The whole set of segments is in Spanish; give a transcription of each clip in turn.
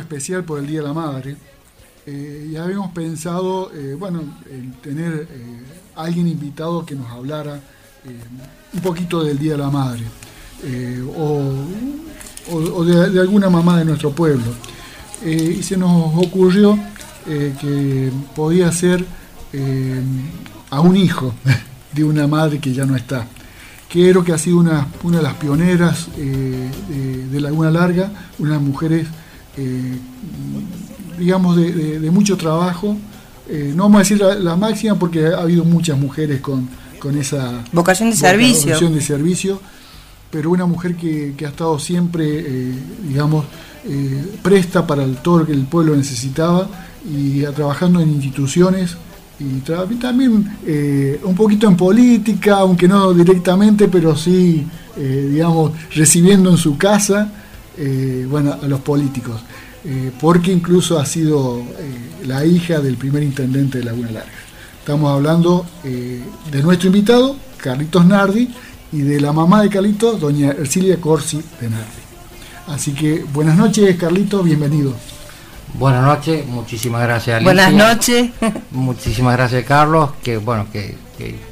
Especial por el Día de la Madre. Eh, ya habíamos pensado, eh, bueno, en tener a alguien invitado que nos hablara un poquito del Día de la Madre o, de, alguna mamá de nuestro pueblo. y se nos ocurrió que podía ser a un hijo de una madre que ya no está. Quiero que ha sido una, una de las pioneras eh, de, Laguna Larga, unas mujeres, eh, digamos, de, mucho trabajo. Eh, no vamos a decir la, máxima porque ha habido muchas mujeres con, esa vocación de servicio. de servicio, pero una mujer que, ha estado siempre, digamos, presta para el, todo lo que el pueblo necesitaba y trabajando en instituciones y también eh, un poquito en política, aunque no directamente, pero sí, eh, digamos, recibiendo en su casa, eh, bueno, a los políticos, porque incluso ha sido la hija del primer intendente de Laguna Larga. Estamos hablando de nuestro invitado, Carlitos Nardi, y de la mamá de Carlitos, doña Ercilia Corsi de Nardi. Así que buenas noches, Carlitos, bienvenido. Buenas noches, muchísimas gracias Alicia. Buenas noches. Muchísimas gracias Carlos, que bueno, que,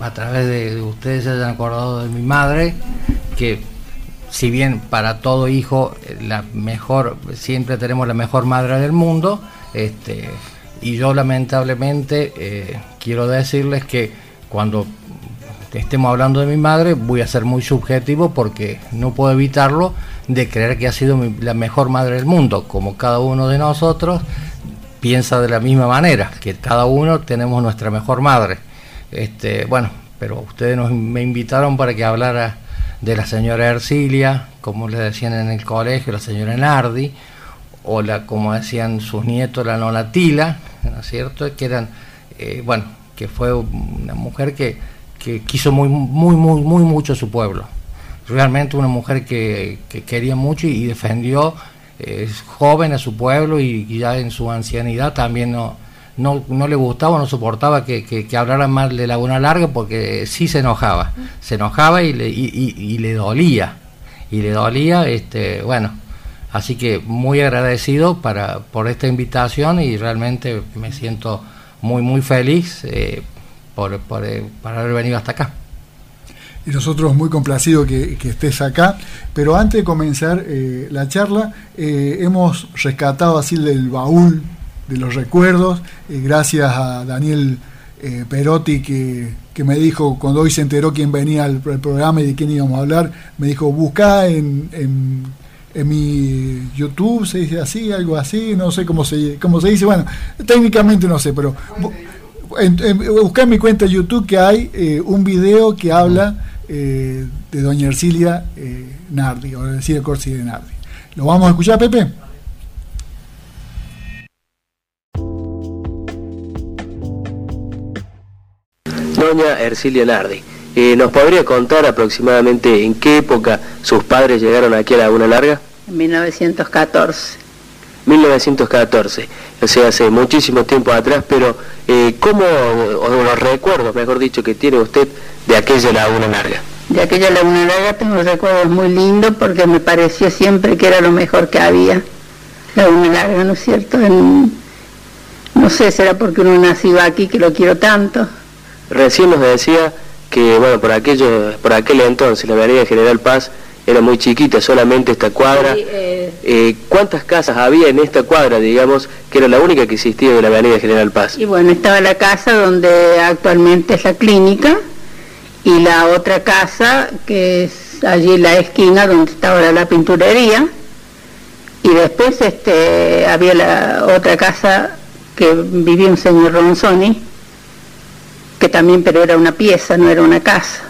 a través de, ustedes se hayan acordado de mi madre, que si bien para todo hijo eh, la mejor, siempre tenemos la mejor madre del mundo, este, y yo lamentablemente eh, quiero decirles que cuando estemos hablando de mi madre voy a ser muy subjetivo porque no puedo evitarlo de creer que ha sido la mejor madre del mundo, como cada uno de nosotros piensa de la misma manera, que cada uno tenemos nuestra mejor madre. Este, bueno, pero ustedes me invitaron para que hablara de la señora Ercilia, como le decían en el colegio, la señora Nardi, o la, como decían sus nietos, la Nola Tila, ¿no es cierto? Que eran, eh, bueno, que fue una mujer que, que quiso muy, muy, muy, muy mucho su pueblo realmente una mujer que, quería mucho y defendió eh, joven a su pueblo y, ya en su ancianidad también no, no, le gustaba, no soportaba que, que, hablaran mal de Laguna Larga porque sí se enojaba, se enojaba y le, y, le dolía, y le dolía, este, bueno, así que muy agradecido para, por esta invitación y realmente me siento muy, muy feliz eh, por, por, eh, por haber venido hasta acá. Y nosotros muy complacidos que, estés acá. Pero antes de comenzar eh, la charla, hemos rescatado así del baúl de los recuerdos, eh, gracias a Daniel Perotti que, me dijo, cuando hoy se enteró quién venía al, programa y de quién íbamos a hablar, me dijo, busca en, en, mi YouTube, se dice así, algo así, no sé cómo se, cómo se dice, bueno, técnicamente no sé, pero... En, busca en mi cuenta de YouTube que hay un video que habla eh, de doña Ercilia eh, Nardi, o Ercilia Corsi de Nardi. ¿Lo vamos a escuchar, Pepe? Doña Ercilia Nardi, eh, ¿nos podría contar aproximadamente en qué época sus padres llegaron aquí a Laguna Larga? En 1914. 1914, o sea, hace muchísimo tiempo atrás, pero ¿cómo, o los recuerdos, mejor dicho, que tiene usted de aquella laguna larga. De aquella laguna larga tengo recuerdos muy lindos porque me pareció siempre que era lo mejor que había. Laguna larga, ¿no es cierto? no sé, será porque uno nació aquí que lo quiero tanto. Recién nos decía que, bueno, por, aquello, por aquel entonces la avenida General Paz era muy chiquita, solamente esta cuadra. Eh, eh, ¿Cuántas casas había en esta cuadra, digamos, que era la única que existía de la avenida General Paz? Y bueno, estaba la casa donde actualmente es la clínica, y la otra casa que es allí en la esquina donde está ahora la pinturería y después este había la otra casa que vivía un señor Ronzoni que también pero era una pieza no era una casa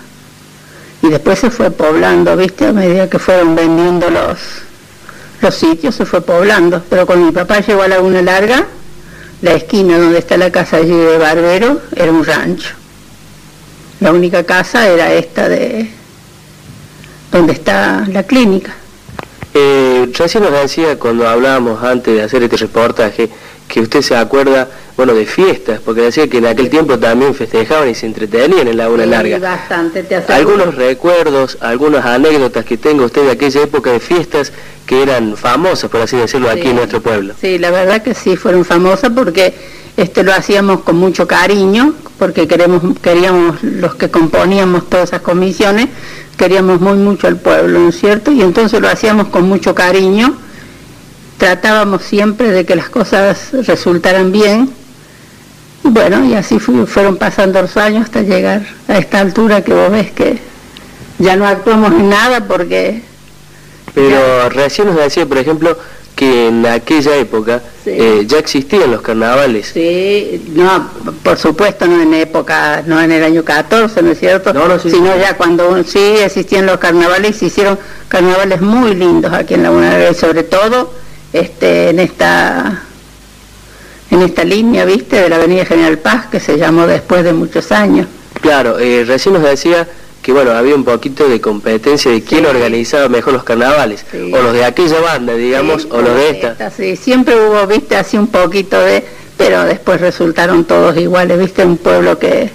y después se fue poblando, ¿viste? A medida que fueron vendiendo los, los sitios se fue poblando. Pero cuando mi papá llegó a Laguna Larga, la esquina donde está la casa allí de Barbero era un rancho. La única casa era esta de donde está la clínica. Eh, recién nos decía cuando hablábamos antes de hacer este reportaje que usted se acuerda, bueno, de fiestas, porque decía que en aquel tiempo también festejaban y se entretenían en la una larga. Bastante, te Algunos recuerdos, algunas anécdotas que tenga usted de aquella época de fiestas que eran famosas, por así decirlo, aquí en nuestro pueblo. Sí, la verdad que sí, fueron famosas porque este lo hacíamos con mucho cariño, porque queremos, queríamos, los que componíamos todas esas comisiones, queríamos muy mucho al pueblo, ¿no es cierto? Y entonces lo hacíamos con mucho cariño, tratábamos siempre de que las cosas resultaran bien, y bueno, y así fueron pasando los años hasta llegar a esta altura que vos ves que ya no actuamos en nada porque pero recién nos decía, por ejemplo, que en aquella época eh, ya existían los carnavales. Sí, no, por supuesto no en época, no en el año 14, ¿no es cierto? Sino ya cuando sí existían los carnavales, se hicieron carnavales muy lindos aquí en la UNAR, sobre todo este, en esta en esta línea, viste, de la Avenida General Paz, que se llamó después de muchos años. Claro, eh, recién nos decía que bueno, había un poquito de competencia de quién organizaba mejor los carnavales, o los de aquella banda, digamos, o los de esta. Sí, siempre hubo, viste, así un poquito de, pero después resultaron todos iguales, viste, un pueblo que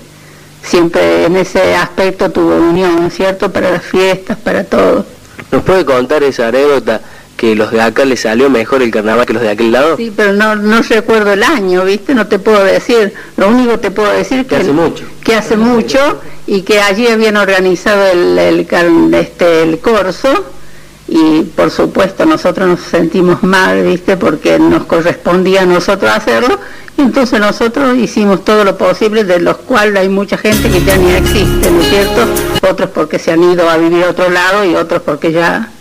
siempre en ese aspecto tuvo unión, ¿cierto? Para las fiestas, para todo. ¿Nos puede contar esa anécdota que los de acá les salió mejor el carnaval que los de aquel lado? Sí, pero no, no recuerdo el año, ¿viste? No te puedo decir. Lo único que te puedo decir que, hace mucho. Que hace mucho y que allí habían organizado el, el, este, el corso y por supuesto nosotros nos sentimos mal, ¿viste? Porque nos correspondía a nosotros hacerlo y entonces nosotros hicimos todo lo posible, de los cuales hay mucha gente que ya ni existe, ¿no es cierto? Otros porque se han ido a vivir a otro lado y otros porque ya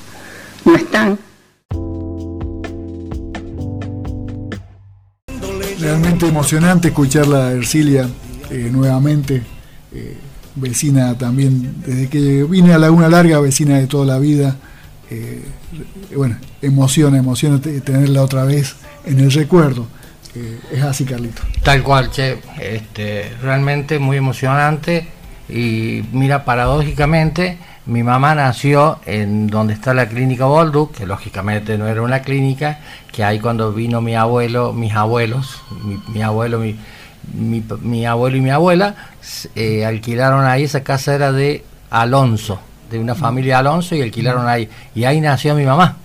no están. Realmente emocionante escucharla a Ercilia eh, nuevamente, eh, vecina también, desde que vine a Laguna Larga, vecina de toda la vida. Eh, bueno, emociona, emociona tenerla otra vez en el recuerdo. es así, Carlito. Tal cual, Che. Este, realmente muy emocionante y mira, paradójicamente, mi mamá nació en donde está la clínica Bolduc, que lógicamente no era una clínica, que ahí cuando vino mi abuelo, mis abuelos, mi, abuelo, mi, mi, abuelo y mi abuela, eh, alquilaron ahí, esa casa era de Alonso, de una familia Alonso, y alquilaron ahí. Y ahí nació mi mamá.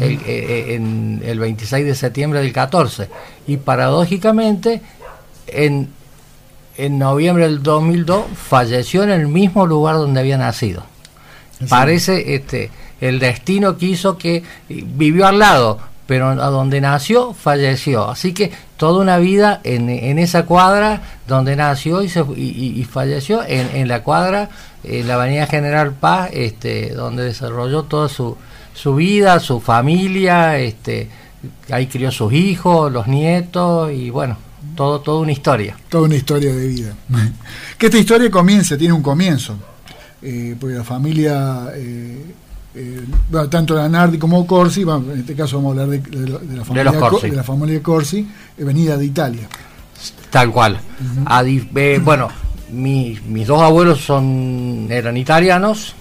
El, eh, eh, en el 26 de septiembre del 14 y paradójicamente en, en noviembre del 2002 falleció en el mismo lugar donde había nacido Parece este el destino quiso que vivió al lado, pero a donde nació falleció. Así que toda una vida en, en esa cuadra donde nació y, se, y, falleció, en, en, la cuadra, en la Avenida General Paz, este, donde desarrolló toda su, su vida, su familia, este, ahí crió sus hijos, los nietos y bueno, todo, toda una historia. Toda una historia de vida. que esta historia comience, tiene un comienzo eh, porque la familia, eh, eh, tanto la Nardi como Corsi, en este caso vamos a hablar de, la, familia Corsi. de la familia Corsi, venida de Italia. Tal cual. bueno, mis dos abuelos son eran italianos,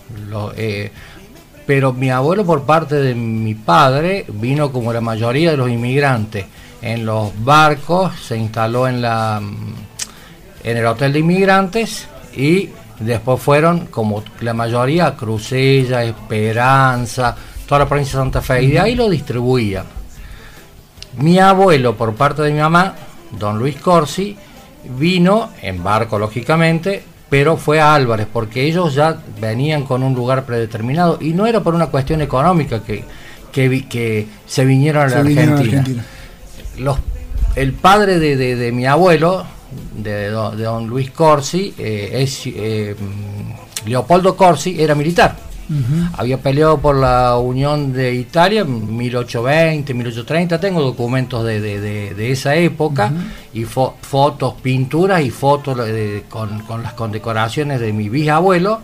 pero mi abuelo por parte de mi padre vino como la mayoría de los inmigrantes en los barcos, se instaló en la en el hotel de inmigrantes y Después fueron, como la mayoría, Crucella, Esperanza, toda la provincia de Santa Fe, y de ahí lo distribuía. Mi abuelo, por parte de mi mamá, don Luis Corsi, vino en barco, lógicamente, pero fue a Álvarez, porque ellos ya venían con un lugar predeterminado, y no era por una cuestión económica que, que, que se vinieron a la Argentina. Los, el padre de, de mi abuelo, de, don Luis Corsi, eh, es, eh, Leopoldo Corsi era militar. Había peleado por la Unión de Italia 1820, 1830. Tengo documentos de, esa época y fotos, pinturas y fotos con, con, las condecoraciones de mi bisabuelo.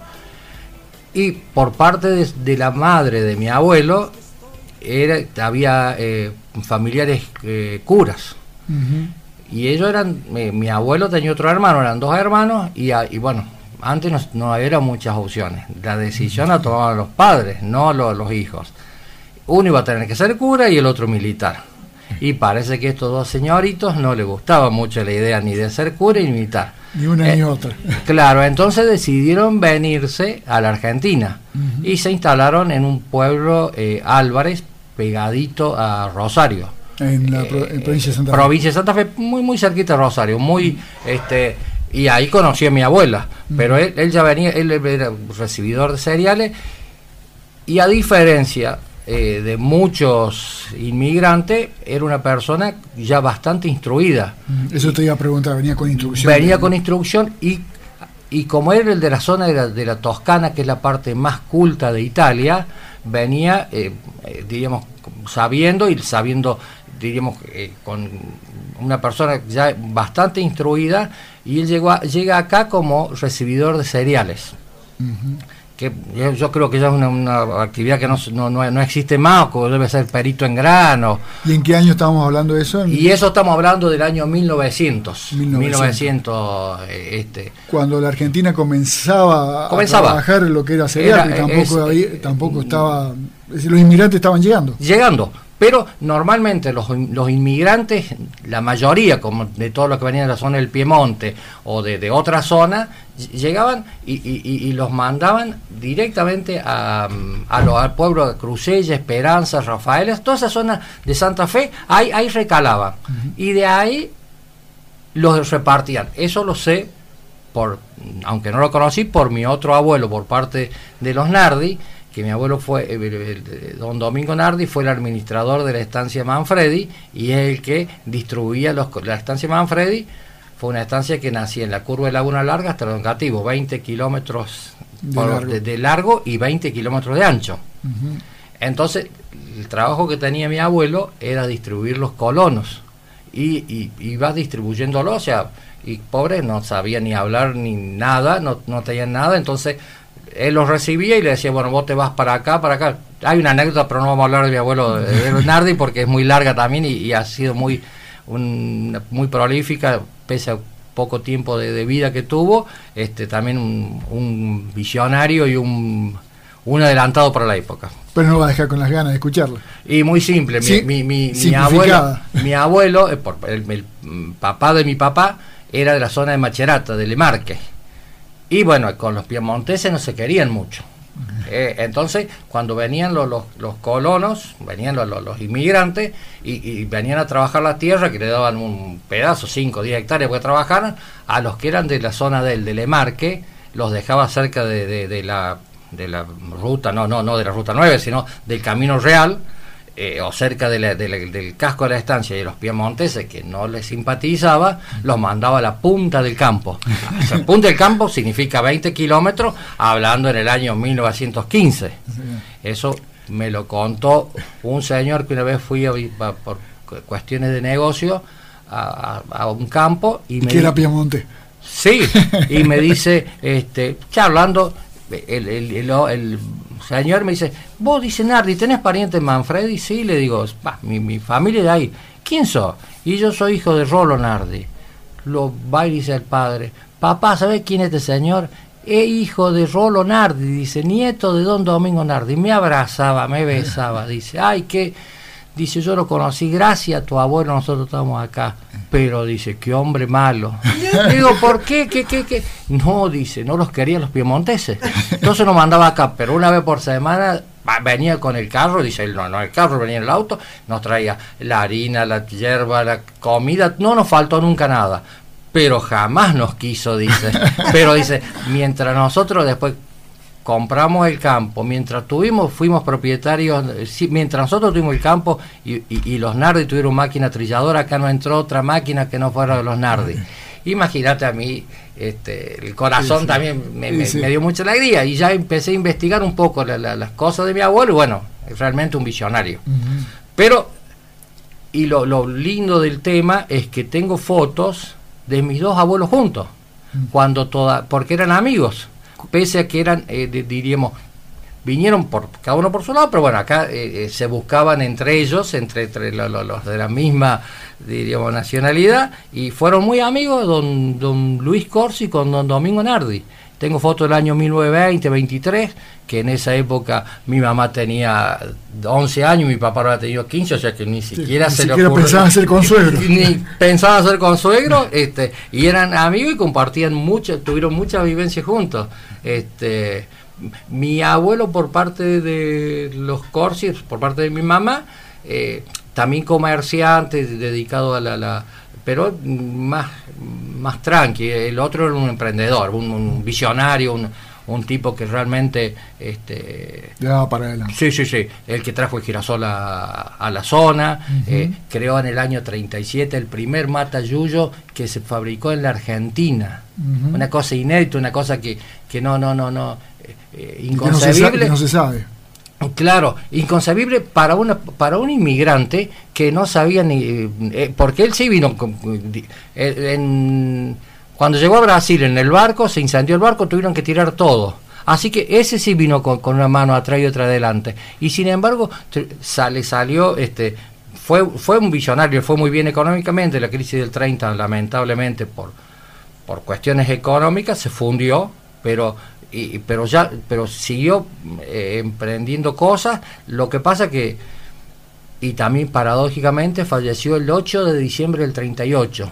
Y por parte de, la madre de mi abuelo, era, había eh, familiares eh, curas. Y ellos eran, mi abuelo tenía otro hermano, eran dos hermanos, y, y bueno, antes no, no había muchas opciones. La decisión la tomaban los padres, no los, los hijos. Uno iba a tener que ser cura y el otro militar. Y parece que estos dos señoritos no les gustaba mucho la idea ni de ser cura ni militar. Ni una ni eh, otra. Claro, entonces decidieron venirse a la Argentina y se instalaron en un pueblo eh, Álvarez, pegadito a Rosario. En la eh, provincia de Santa Fe. Provincia de Santa Fe, muy, muy cerquita de Rosario, muy, este, y ahí conocí a mi abuela, pero él, él ya venía, él era recibidor de cereales, y a diferencia eh, de muchos inmigrantes, era una persona ya bastante instruida. Mm, eso te iba a preguntar, venía con instrucción. Venía con instrucción y, y como era el de la zona de la, de la, Toscana, que es la parte más culta de Italia, venía, eh, eh, diríamos, sabiendo y sabiendo, diríamos, con una persona ya bastante instruida, y él llegó llega acá como recibidor de cereales que yo creo que ya es una, actividad que no, no, no, existe más, o debe ser perito en grano. ¿Y en qué año estamos hablando de eso? Y eso estamos hablando del año 1900. 1900, eh, este. Cuando la Argentina comenzaba, a trabajar lo que era cereal, tampoco, tampoco estaba... los inmigrantes estaban llegando. Llegando, pero normalmente los, los, inmigrantes, la mayoría, como de todos los que venían de la zona del Piemonte o de, de otra zona, llegaban y, los mandaban directamente a, a los, al pueblo de Crucella, Esperanza, Rafaeles, toda esa zona de Santa Fe, ahí, ahí recalaban. Y de ahí los repartían. Eso lo sé, por aunque no lo conocí, por mi otro abuelo, por parte de los Nardi que mi abuelo fue, eh, don Domingo Nardi, fue el administrador de la estancia Manfredi y es el que distribuía los, la estancia Manfredi. Fue una estancia que nacía en la curva de Laguna Larga hasta el Cativo, 20 kilómetros de, largo. y 20 kilómetros de ancho. Entonces, el trabajo que tenía mi abuelo era distribuir los colonos y, y iba distribuyéndolo, o sea, y pobre no sabía ni hablar ni nada, no, no tenía nada, entonces él los recibía y le decía, bueno, vos te vas para acá, para acá. Hay una anécdota, pero no vamos a hablar de mi abuelo de Nardi porque es muy larga también y, ha sido muy, muy prolífica, pese a poco tiempo de, vida que tuvo, este también un, visionario y un, un, adelantado para la época. Pero no va a dejar con las ganas de escucharlo. Y muy simple, mi, mi, mi, abuelo, mi abuelo eh, el, papá de mi papá, era de la zona de Macherata, de Lemarque y bueno, con los piemonteses no se querían mucho. Eh, entonces, cuando venían los, los, colonos, venían los, los inmigrantes y, venían a trabajar la tierra, que le daban un pedazo, 5 o 10 hectáreas para que trabajaran, a los que eran de la zona del, del Emarque, los dejaba cerca de, de, la, de la ruta, no, no, no de la ruta 9, sino del Camino Real, eh, o cerca del casco de la estancia y los piemonteses que no les simpatizaba, los mandaba a la punta del campo. la punta del campo significa 20 kilómetros, hablando en el año 1915. Eso me lo contó un señor que una vez fui a, por cuestiones de negocio a, un campo y, me... era Piemonte? Sí, y me dice, este, charlando, el, el, el señor me dice, vos, dice Nardi, ¿tenés pariente en Manfredi? Sí, le digo, mi, mi familia de ahí. ¿Quién sos? Y yo soy hijo de Rolo Nardi. Lo va y dice el padre, papá, ¿sabés quién es este señor? Es hijo de Rolo Nardi, dice, nieto de don Domingo Nardi. Me abrazaba, me besaba, dice, ay, qué Dice, yo lo conocí gracias a tu abuelo, nosotros estamos acá. Pero dice, qué hombre malo. Digo, ¿por qué? ¿Qué, qué, qué? No, dice, no los querían los piemonteses. Entonces nos mandaba acá, pero una vez por semana venía con el carro, dice, no, no, el carro venía en el auto, nos traía la harina, la hierba, la comida, no nos faltó nunca nada pero jamás nos quiso, dice. Pero dice, mientras nosotros después compramos el campo, mientras tuvimos, fuimos propietarios, mientras nosotros tuvimos el campo y, los Nardi tuvieron máquina trilladora, acá no entró otra máquina que no fuera de los Nardi. Imagínate a mí, este, el corazón también me, dio mucha alegría y ya empecé a investigar un poco las cosas de mi abuelo y bueno, es realmente un visionario. Pero, y lo, lo, lindo del tema es que tengo fotos de mis dos abuelos juntos, cuando toda, porque eran amigos pese a que eran, eh, diríamos, vinieron por cada uno por su lado, pero bueno, acá eh, eh, se buscaban entre ellos, entre, entre los, de la misma, diríamos, nacionalidad, y fueron muy amigos don, don Luis Corsi con don Domingo Nardi. Tengo fotos del año 1920, 23, que en esa época mi mamá tenía 11 años, mi papá había tenido 15, o sea que ni siquiera se ni siquiera pensaban ser consuegros. Ni pensaban ser consuegros, este, y eran amigos y compartían mucho, tuvieron muchas vivencias juntos. Este, mi abuelo por parte de los Corsis, por parte de mi mamá, eh, también comerciante, dedicado a la, pero más, más tranqui. El otro era un emprendedor, un, visionario, un, un, tipo que realmente... Este, para adelante. Sí, sí, sí. El que trajo el girasol a, la zona. Eh, creó en el año 37 el primer mata yuyo que se fabricó en la Argentina. Una cosa inédita, una cosa que, que no, no, no, no inconcebible. no, se sabe, Claro, inconcebible para una para un inmigrante que no sabía ni eh, porque él sí vino eh, cuando llegó a Brasil en el barco se incendió el barco tuvieron que tirar todo. Así que ese sí vino con, una mano atrás y otra adelante. Y sin embargo salió este fue fue un visionario fue muy bien económicamente la crisis del 30 lamentablemente por por cuestiones económicas se fundió pero pero ya pero siguió eh, emprendiendo cosas. Lo que pasa que y también paradójicamente falleció el 8 de diciembre del 38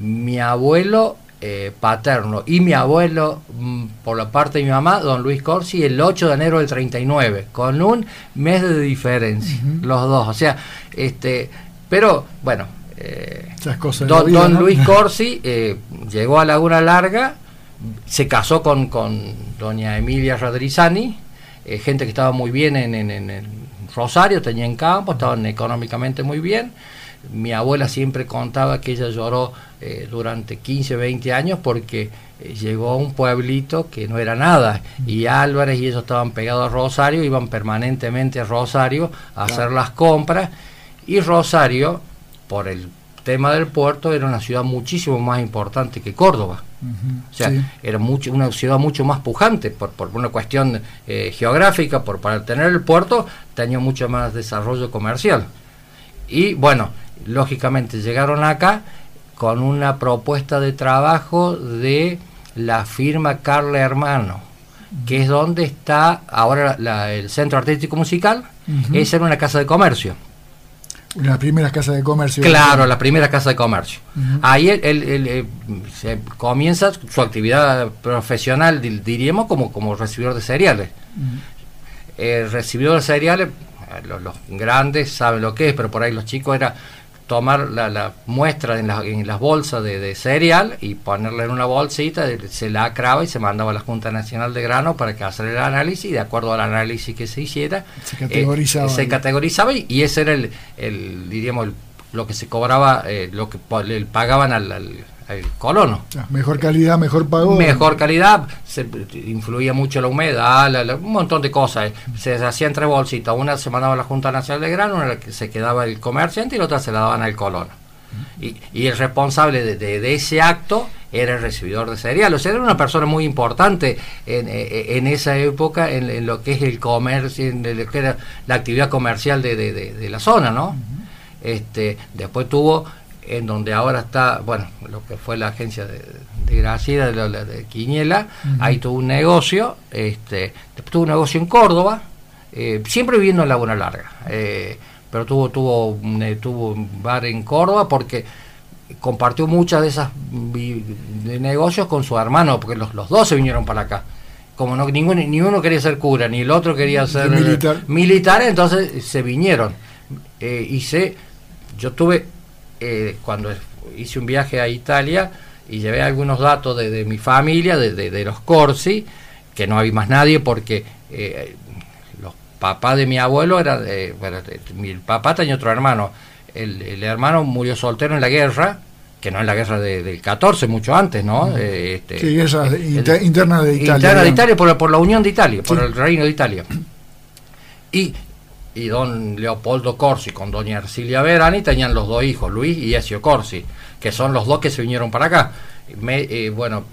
mi abuelo eh, paterno y mi abuelo mm, por la parte de mi mamá don Luis Corsi el 8 de enero del 39 con un mes de diferencia los dos. O sea este pero bueno eh, don, Luis Corsi llegó a Laguna Larga se casó con, con doña Emilia Rodrizani, eh, gente que estaba muy bien en, en, Rosario, tenía en campo, estaban económicamente muy bien. Mi abuela siempre contaba que ella lloró eh, durante 15, 20 años porque eh, llegó a un pueblito que no era nada y Álvarez y ellos estaban pegados a Rosario, iban permanentemente a Rosario a hacer las compras y Rosario, por el tema del puerto, era una ciudad muchísimo más importante que Córdoba. O sea, era mucho, una ciudad mucho más pujante por, por una cuestión eh, geográfica, por para tener el puerto tenía mucho más desarrollo comercial. Y bueno, lógicamente llegaron acá con una propuesta de trabajo de la firma Carla Hermano, que es donde está ahora el Centro Artístico Musical, esa era una casa de comercio. Las primeras casas de comercio. Claro, la primera casa de comercio. Ahí él, eh, se comienza su actividad profesional, diríamos, como, como recibidor de cereales. El recibidor de cereales, eh, los, los, grandes saben lo que es, pero por ahí los chicos era tomar la, muestra en, en, las bolsas de, cereal y ponerla en una bolsita, se la acraba y se mandaba a la Junta Nacional de Grano para que hacer el análisis y de acuerdo al análisis que se hiciera, se categorizaba, eh, se categorizaba y, ese era el, el diríamos, lo que se cobraba, eh, lo que le pagaban al el colono. Mejor calidad, mejor pago. Mejor calidad, se, influía mucho la humedad, un montón de cosas. Se hacía entre bolsitas, una se mandaba a la Junta Nacional de Grano, una se quedaba el comerciante y la otra se la daban al colono. Y, y el responsable de, ese acto era el recibidor de cereal. O sea, era una persona muy importante en, en esa época en, lo que es el comercio, en lo que era la actividad comercial de, de la zona, ¿no? este, después tuvo en donde ahora está, bueno, lo que fue la agencia de, de Graciela, de, de Quiñela, ahí tuvo un negocio, este, tuvo un negocio en Córdoba, eh, siempre viviendo en Laguna Larga, eh, pero tuvo, tuvo, eh, tuvo un bar en Córdoba porque compartió muchas de esas de negocios con su hermano, porque los, los dos se vinieron para acá. Como no, ninguno, ni uno quería ser cura, ni el otro quería ser militar. militar, entonces se vinieron. y se, yo tuve eh, cuando hice un viaje a Italia y llevé algunos datos de, mi familia, de, los Corsi, que no había más nadie porque eh, los papás de mi abuelo eran, bueno, mi papá tenía otro hermano, el, hermano murió soltero en la guerra, que no en la guerra del 14, mucho antes, ¿no? Mm. Eh, este, sí, esa interna de Italia. Interna de Italia por, por la Unión de Italia, por el Reino de Italia. Y y don Leopoldo Corsi con doña Ercilia Verani tenían los dos hijos, Luis y Ezio Corsi, que son los dos que se vinieron para acá. Me, eh, bueno,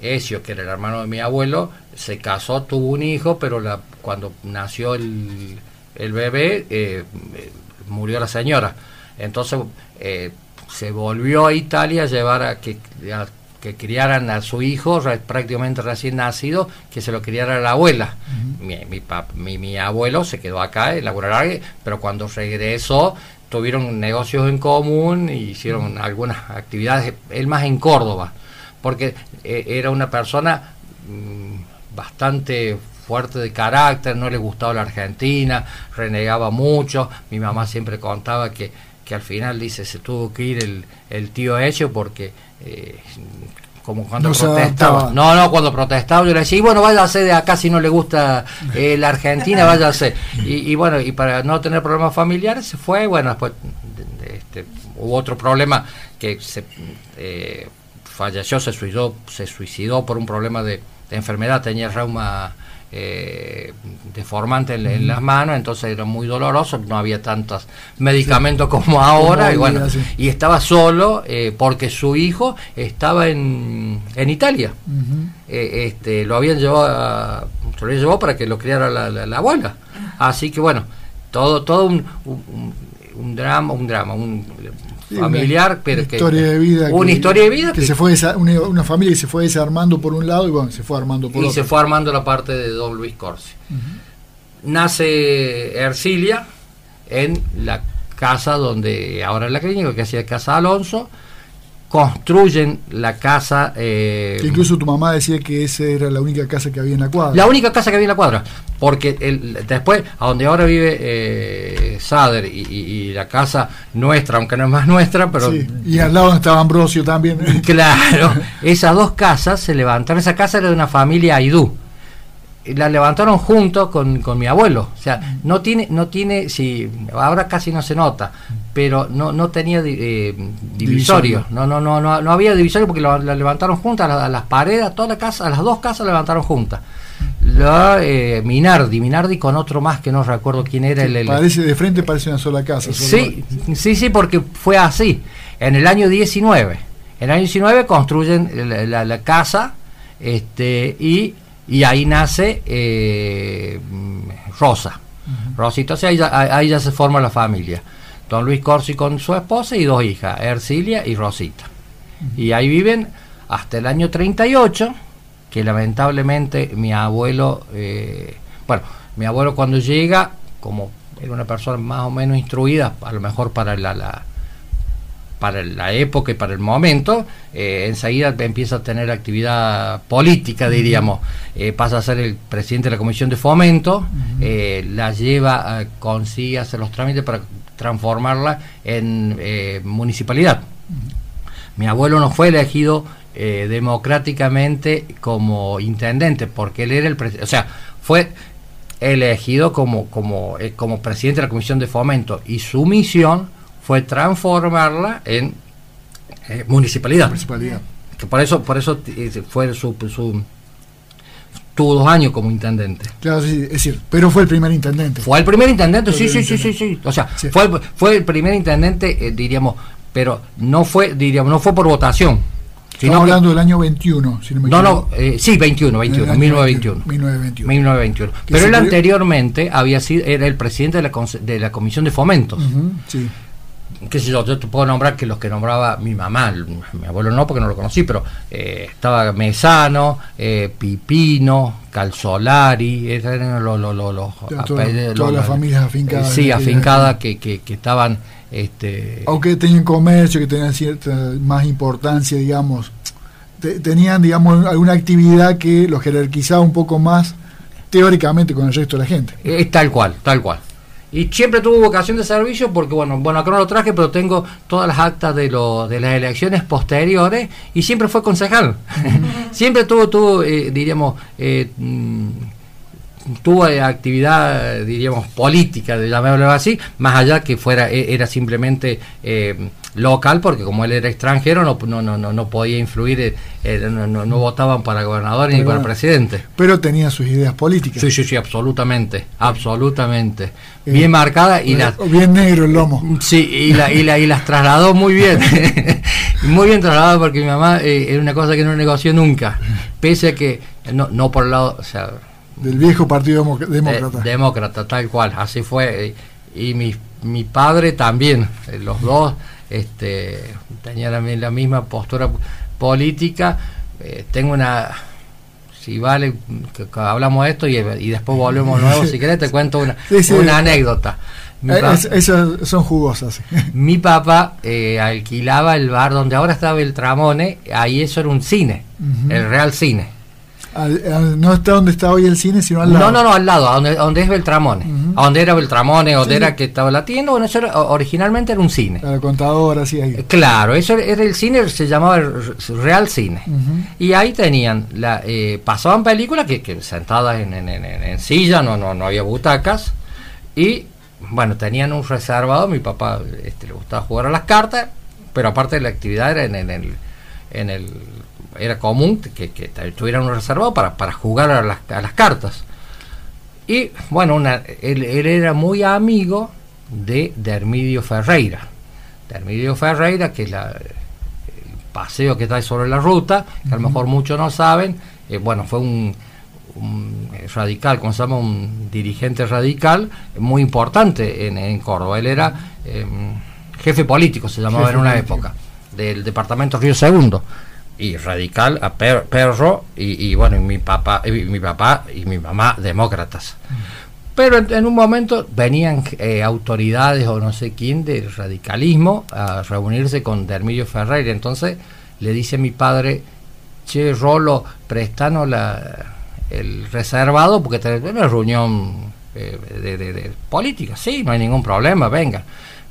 Ezio, que era el hermano de mi abuelo, se casó, tuvo un hijo, pero la, cuando nació el, el bebé, eh, murió la señora. Entonces eh, se volvió a Italia a llevar a que, que criaran a su hijo prácticamente recién nacido, que se lo criara la abuela. mi, mi, mi, abuelo se quedó acá en la pero cuando regresó tuvieron negocios en común y hicieron algunas actividades, él más en Córdoba, porque eh, era una persona mm, bastante fuerte de carácter, no le gustaba la Argentina, renegaba mucho, mi mamá siempre contaba que, que al final dice se tuvo que ir el, el tío hecho porque eh, como cuando protestaba. No, no, cuando protestaba yo le decía, y bueno, váyase de acá si no le gusta eh, la Argentina, váyase. Y, y bueno, y para no tener problemas familiares se fue, bueno, después este, hubo otro problema que se eh, falleció, se suicidó, se suicidó por un problema de, de enfermedad, tenía reuma eh, deformante en, las manos, entonces era muy doloroso, no había tantos medicamentos como ahora, y bueno, y estaba solo eh, porque su hijo estaba en, en Italia. Eh, este, lo habían llevado, se lo llevó para que lo criara la, abuela. Así que bueno, todo, todo un, un drama, un drama, un, familiar, pero una historia de vida una historia de vida que, se fue una, familia que se fue desarmando por un lado y bueno, se fue armando por y otro. se fue armando la parte de Don Luis Corsi. Nace Ercilia en la casa donde ahora es la clínica, que hacía Casa Alonso, construyen la casa. Eh, incluso tu mamá decía que esa era la única casa que había en la cuadra. La única casa que había en la cuadra, porque el, después, a donde ahora vive eh, Sader y, la casa nuestra, aunque no es más nuestra, pero. y al lado estaba Ambrosio también. Claro, esas dos casas se levantaron. Esa casa era de una familia Aidú la levantaron junto con, con, mi abuelo. O sea, no tiene, no tiene, si ahora casi no se nota, pero no, no tenía eh, divisorio. No, no, no, no, no había divisorio porque la, levantaron juntas, a, las paredes, a toda la casa, a las dos casas la levantaron juntas. La, eh, Minardi, Minardi con otro más que no recuerdo quién era el, Parece de frente parece una sola casa. Sí, sí, sí, porque fue así. En el año 19, en el año 19 construyen la, la casa este y y ahí nace eh, Rosa. Rosita, o sea, ahí ya, se forma la familia. Don Luis Corsi con su esposa y dos hijas, Ercilia y Rosita. Y ahí viven hasta el año 38, que lamentablemente mi abuelo, eh, bueno, mi abuelo cuando llega, como era una persona más o menos instruida, a lo mejor para la para la época y para el momento, eh, enseguida empieza a tener actividad política, diríamos. Eh, pasa a ser el presidente de la Comisión de Fomento, eh, la lleva, consigue hacer los trámites para transformarla en municipalidad. Mi abuelo no fue elegido democráticamente como intendente, porque él era el presidente, o sea, fue elegido como, como, como presidente de la Comisión de Fomento y su misión fue transformarla en eh, municipalidad. Que por eso, por eso eh, fue su, su tuvo dos años como intendente. Claro, sí, es decir, pero fue el primer intendente. Fue el primer intendente, sí, sí, sí, sí, sí. O sea, fue, fue el primer intendente, eh, diríamos, pero no fue, diríamos, no fue por votación. Estamos hablando del año 21, si no me equivoco. No, no, sí, 21, 21, 1921. 1921. 1921. Pero él anteriormente había sido, era el presidente de la, de la Comisión de Fomento. sí qué sé yo, yo te puedo nombrar que los que nombraba mi mamá, mi abuelo no porque no lo conocí, pero eh, estaba Mesano, eh, Pipino, Calzolari, eran los, los, los, todas las familias afincadas. sí, afincadas que, que, estaban... Este, Aunque tenían comercio, que tenían cierta más importancia, digamos, tenían, digamos, alguna actividad que los jerarquizaba un poco más teóricamente con el resto de la gente. Es tal cual, tal cual. Y siempre tuvo vocación de servicio porque, bueno, bueno, acá no lo traje, pero tengo todas las actas de, lo, de las elecciones posteriores y siempre fue concejal. siempre tuvo, tuvo eh, diríamos, eh, mm, tuvo actividad, diríamos, política, de llamarlo así, más allá que fuera, e, era simplemente, eh, local porque como él era extranjero no no no no, podía influir eh, eh, no, no, votaban para gobernador ni para presidente. pero tenía sus ideas políticas. Sí sí sí absolutamente absolutamente. Eh, bien marcada y las bien negro el lomo. Sí y la, y, la, y las trasladó muy bien. Muy bien trasladado porque mi mamá era una cosa que no negoció nunca. Pese a que no no por el lado o sea del viejo partido demócrata demócrata tal cual así fue y mi, mi padre también los dos este, tenía la, la misma postura política. Eh, tengo una, si vale, que, hablamos de esto y, después volvemos nuevo, si querés te cuento una, una anécdota. Eh, esas son jugosas. Mi papá eh, alquilaba el bar donde ahora está Beltramone, ahí eso era un cine, el Real Cine no está donde está hoy el cine, sino al lado. No, no, no, al lado, donde, donde es Beltramone. Donde era Beltramone, donde era que estaba la tienda. Bueno, eso originalmente era un cine. La contadora, sí, ahí. Claro, eso era el cine, se llamaba Real Cine. Y ahí tenían, la, eh, pasaban películas que, que sentadas en, en, en, silla, no, no, no había butacas. Y bueno, tenían un reservado. Mi papá este, le gustaba jugar a las cartas, pero aparte de la actividad era en, el, en el era común que, que tuvieran un reservado para, para jugar a las, a las cartas. Y bueno, una, él, era muy amigo de Dermidio Ferreira. Dermidio Ferreira, que es la, el paseo que está sobre la ruta, que a lo mejor muchos no saben, eh, bueno, fue un, radical, como se llama, un dirigente radical muy importante en, en Córdoba. Él era em, jefe político, se llamaba en una época, del departamento Río Segundo y radical a perro y, bueno y mi papá y mi papá y mi mamá demócratas. Pero en, un momento venían eh, autoridades o no sé quién del radicalismo a reunirse con Dermillo Ferreira. Entonces le dice mi padre che Rolo prestanos la, el reservado porque tenemos una reunión eh, de, política. Sí no hay ningún problema venga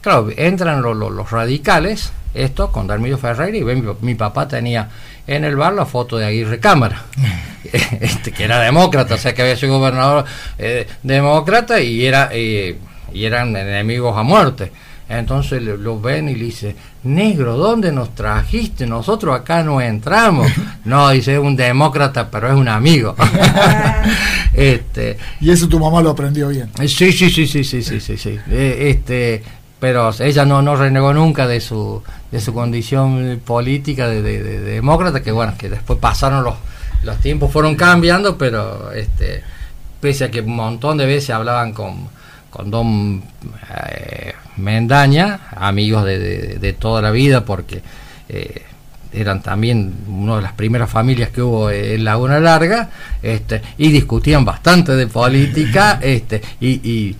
claro entran los radicales esto con Darmillo Ferreira y ven, mi, papá tenía en el bar la foto de Aguirre Cámara, este, que era demócrata, o sea que había sido gobernador eh, demócrata y era eh, y eran enemigos a muerte. Entonces lo ven y le dice, negro, ¿dónde nos trajiste? Nosotros acá no entramos. No, dice, es un demócrata, pero es un amigo. este, y eso tu mamá lo aprendió bien. Sí, sí, sí, sí, sí, sí, sí. sí. Eh, este, pero ella no, no renegó nunca de su, de su condición política de, demócrata, que bueno, que después pasaron los, los tiempos, fueron cambiando, pero este, pese a que un montón de veces hablaban con, con don eh, Mendaña, amigos de, toda la vida, porque eh, eran también una de las primeras familias que hubo en Laguna Larga, este, y discutían bastante de política, este, y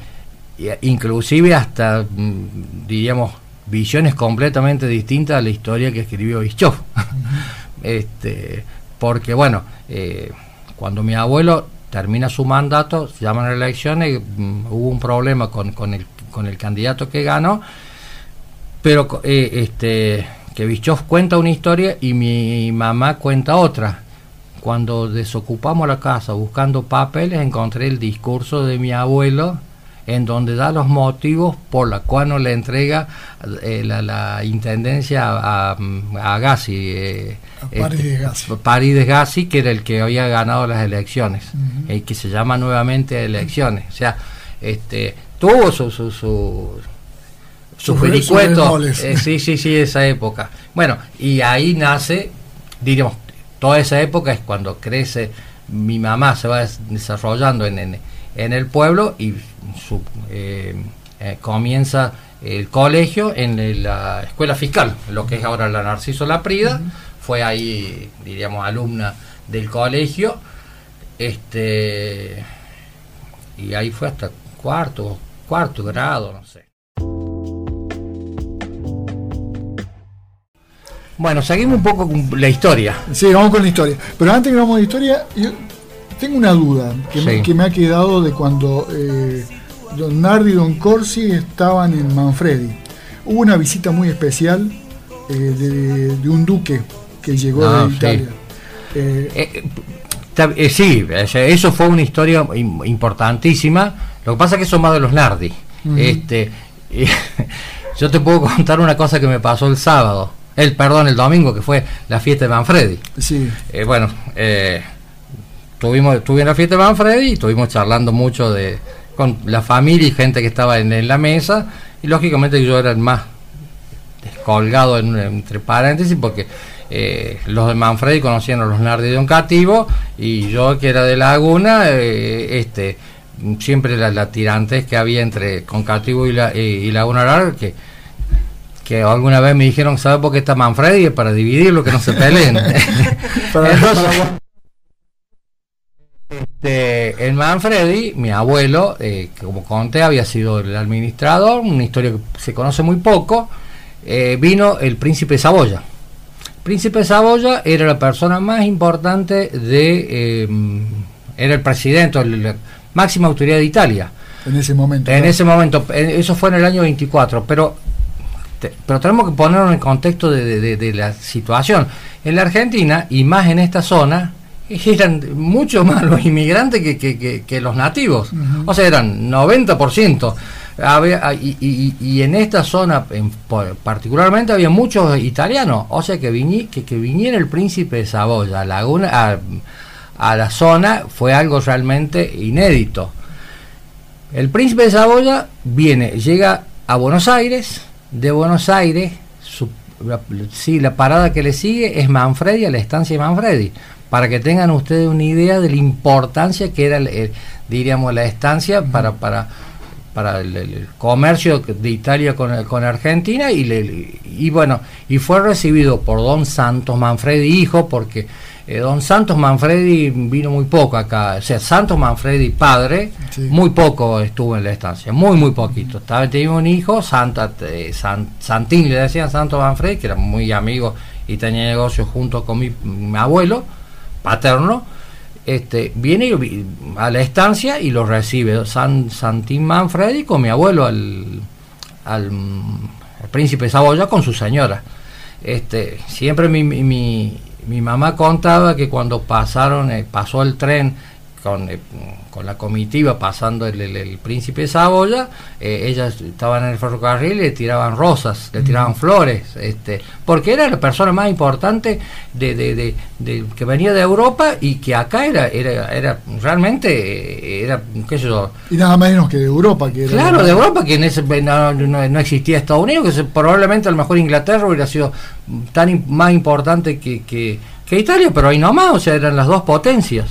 inclusive hasta, mm, diríamos, visiones completamente distintas a la historia que escribió Bischoff. este, porque, bueno, eh, cuando mi abuelo termina su mandato, se llaman elecciones, mm, hubo un problema con, con, el, con el candidato que ganó, pero eh, este, que Bischoff cuenta una historia y mi mamá cuenta otra. Cuando desocupamos la casa buscando papeles, encontré el discurso de mi abuelo en donde da los motivos por los cuales no le entrega eh, la, intendencia a, a Gassi, eh, este, Gassi. que era el que había ganado las elecciones, y que se llama nuevamente elecciones. O sea, este, tuvo su, su, su sus eh, sí, sí, sí, esa época. Bueno, y ahí nace, diríamos, toda esa época es cuando crece, mi mamá se va desarrollando en, en, en el pueblo y su, eh, eh, comienza el colegio en la escuela fiscal, lo que es ahora la Narciso Laprida, fue ahí, diríamos, alumna del colegio, este y ahí fue hasta cuarto, cuarto grado, no sé. Bueno, seguimos un poco con la historia. Sí, vamos con la historia. Pero antes que vamos a la historia, tengo una duda que, me, ha quedado de cuando eh, Don Nardi y Don Corsi estaban en Manfredi. Hubo una visita muy especial eh, de, un duque que llegó de Italia. Eh, sí, eso fue una historia importantísima. Lo que pasa es que son más de los Nardi. este, yo te puedo contar una cosa que me pasó el sábado, el perdón, el domingo, que fue la fiesta de Manfredi. Sí. Eh, bueno, eh, tuvimos, estuve en la fiesta de Manfredi y estuvimos charlando mucho de con la familia y gente que estaba en, la mesa, y lógicamente yo era el más descolgado entre paréntesis, porque eh, los de Manfredi conocían a los Nardi de un cativo, y yo que era de Laguna, este siempre la, la, tirantes que había entre Concativo y, la, y, Laguna Larga, que, que alguna vez me dijeron, ¿sabe por qué está Manfredi? Es para dividirlo, que no se peleen. este, el Manfredi, mi abuelo, eh, como conté, había sido el administrador, una historia que se conoce muy poco, eh, vino el príncipe Saboya. El príncipe Saboya era la persona más importante de... Eh, era el presidente, el, máxima autoridad de Italia. En ese momento. En ese momento, eso fue en el año 24, pero, pero tenemos que ponerlo en el contexto de, la situación. En la Argentina, y más en esta zona, eran mucho más los inmigrantes que, los nativos. O sea, eran 90%. Había, y, y, en esta zona en, particularmente había muchos italianos. O sea, que, que, viniera el príncipe de Saboya a Laguna... A, a la zona fue algo realmente inédito. El príncipe de Saboya viene, llega a Buenos Aires, de Buenos Aires, la, sí, la parada que le sigue es Manfredi, a la estancia de Manfredi, para que tengan ustedes una idea de la importancia que era, diríamos, la estancia para, para, para el, comercio de Italia con, con Argentina y, le, y bueno, y fue recibido por don Santos Manfredi, hijo, porque eh, don Santos Manfredi vino muy poco acá, o sea, Santos Manfredi padre, muy poco estuvo en la estancia, muy, muy poquito. Estaba, tenía un hijo, Santa, eh, Santín le decían Santos Manfredi, que era muy amigo y tenía negocio junto con mi, abuelo paterno. Este, viene a la estancia y lo recibe San, Santín Manfredi con mi abuelo, al, al, príncipe Saboya, con su señora. Este, siempre mi, mi, mi mamá contaba que cuando pasaron, eh, pasó el tren con, eh, con la comitiva pasando el, el, príncipe Saboya, eh, ellas estaban en el ferrocarril y le tiraban rosas, le tiraban flores, este, porque era la persona más importante de, de, de, que venía de Europa y que acá era, era, era realmente, era, qué sé yo. Y nada menos que de Europa. Que claro, de Europa, que en ese, no, no, existía Estados Unidos, que probablemente a lo mejor Inglaterra hubiera sido tan más importante que, que, que Italia, pero ahí nomás, o sea, eran las dos potencias.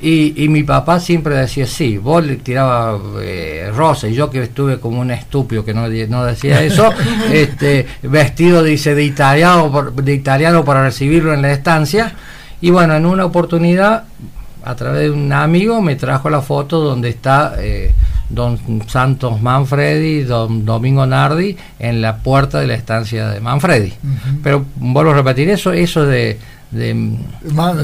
Y, mi papá siempre decía, sí, vos le tiraba eh, rosa, y yo que estuve como un estúpido que no, no decía eso, este, vestido dice de italiano, de italiano para recibirlo en la estancia, y bueno, en una oportunidad, a través de un amigo, me trajo la foto donde está eh, don Santos Manfredi, don Domingo Nardi, en la puerta de la estancia de Manfredi. Pero vuelvo a repetir eso, eso de de más,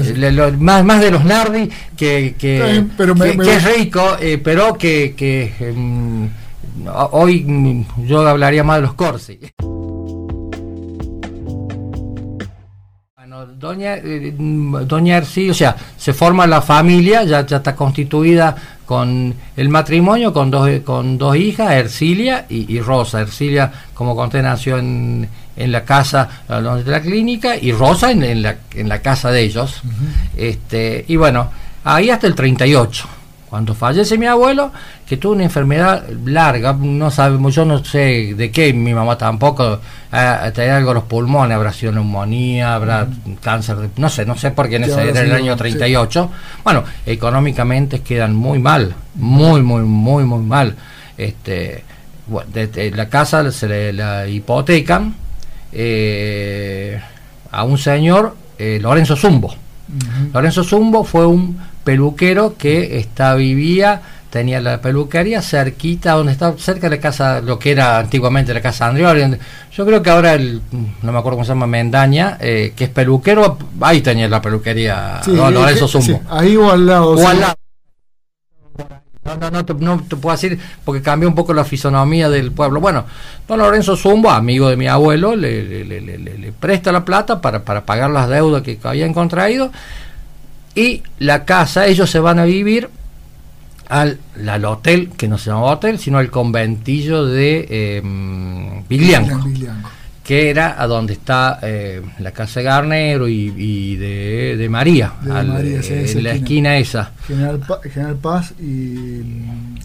más, de los Nardi que, que, es rico eh, pero que, que em, hoy mm, yo hablaría más de los Corsi doña eh, doña Erci, o sea se forma la familia ya, ya está constituida con el matrimonio con dos con dos hijas Ercilia y, y Rosa Ercilia como conté nació en en la casa de la clínica y Rosa en, la, en la casa de ellos. este, y bueno, ahí hasta el 38. Cuando fallece mi abuelo, que tuvo una enfermedad larga, no sabemos, yo no sé de qué, mi mamá tampoco, eh, tenía algo los pulmones, habrá sido neumonía, habrá cáncer, no sé, no sé porque en ese era el año 38. Bueno, económicamente quedan muy mal, muy, muy, muy, muy mal. Este, la casa se le la hipotecan eh, a un señor, eh, Lorenzo Zumbo. Lorenzo Zumbo fue un peluquero que está, vivía, tenía la peluquería cerquita, donde está cerca de la casa, lo que era antiguamente la casa Andrioli. Yo creo que ahora, el, no me acuerdo cómo se llama, Mendaña, eh, que es peluquero, ahí tenía la peluquería Lorenzo Zumbo. ahí o al lado. O al lado. No, no, no te, no te puedo decir porque cambió un poco la fisonomía del pueblo. Bueno, don Lorenzo Zumbo, amigo de mi abuelo, le, le, le, presta la plata para, para, pagar las deudas que habían contraído y la casa, ellos se van a vivir al, al, hotel, que no se llamaba hotel, sino al conventillo de eh, que era a donde está eh, la casa de Garnero y, de, María, en la esquina esa. General, Paz y...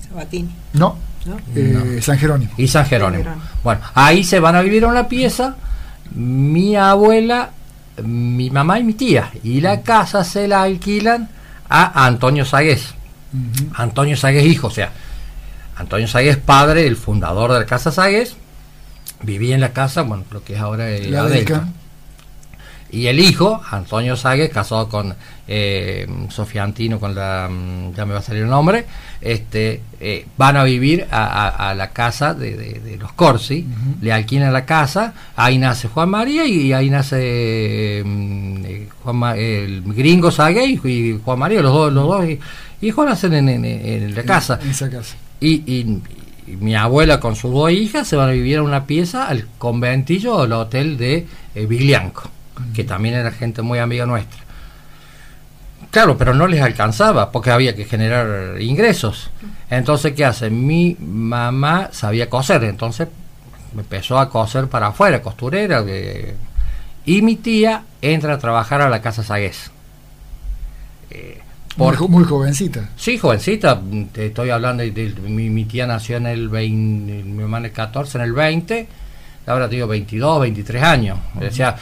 Sabatini. No, eh, San Jerónimo. Y San Jerónimo. Bueno, ahí se van a vivir en una pieza mi abuela, mi mamá y mi tía. Y la casa se la alquilan a Antonio Sagués. Antonio Sagués hijo, o sea, Antonio Sagués padre, el fundador de la Casa Sagués, vivía en la casa, bueno, lo que es ahora el la Y el hijo, Antonio Sagues, casado con eh, Sofía Antino, con la, mm, ya me va a salir el nombre, este, eh, van a vivir a, la casa de, los Corsi, le alquilan la casa, ahí nace Juan María y ahí nace mm, eh, el gringo Sagues y Juan María, los dos, los dos hijos nacen en, la casa. y, mi abuela con sus dos hijas se van a vivir en una pieza al conventillo o al hotel de eh, que también era gente muy amiga nuestra. Claro, pero no les alcanzaba porque había que generar ingresos. Entonces, ¿qué hace? Mi mamá sabía coser, entonces empezó a coser para afuera, costurera. y mi tía entra a trabajar a la casa Sagués. Eh, muy, jovencita. Sí, jovencita. Te estoy hablando de, mi, tía nació en el 20, mi en el 14, en el 20. Ahora tengo 22, 23 años. O sea,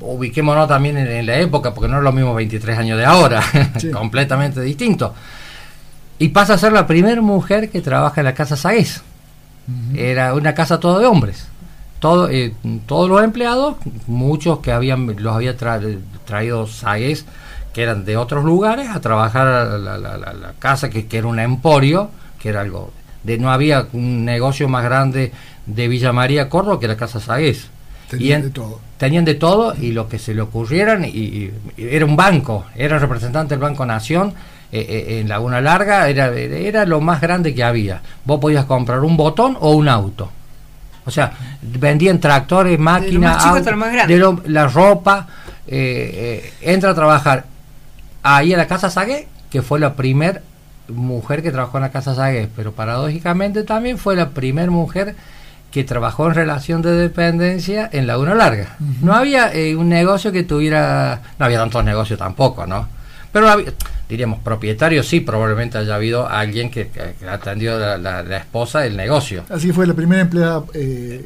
ubiquémonos también en, la época, porque no es lo mismo 23 años de ahora. completamente distinto. Y pasa a ser la primera mujer que trabaja en la casa Saez. Era una casa todo de hombres. Todo, eh, todos los empleados, muchos que habían los había traído Saez que eran de otros lugares a trabajar a la, casa, que, era un emporio, que era algo de no había un negocio más grande de Villa María Córdoba que la Casa Sagués. Tenían de todo. Tenían de todo y lo que se le ocurrieran, y, era un banco, era representante del Banco Nación, eh, eh, en Laguna Larga era, era lo más grande que había. Vos podías comprar un botón o un auto. O sea, vendían tractores, máquinas, la ropa, eh, entra a trabajar ahí en la Casa Sagué, que fue la primer mujer que trabajó en la Casa Sagué, pero paradójicamente también fue la primera mujer que trabajó en relación de dependencia en Laguna Larga. No había eh, un negocio que tuviera, no había tantos negocios tampoco, ¿no? Pero diríamos, propietario sí, probablemente haya habido alguien que, atendió la, la, esposa del negocio. Así fue la primera empleada. Eh,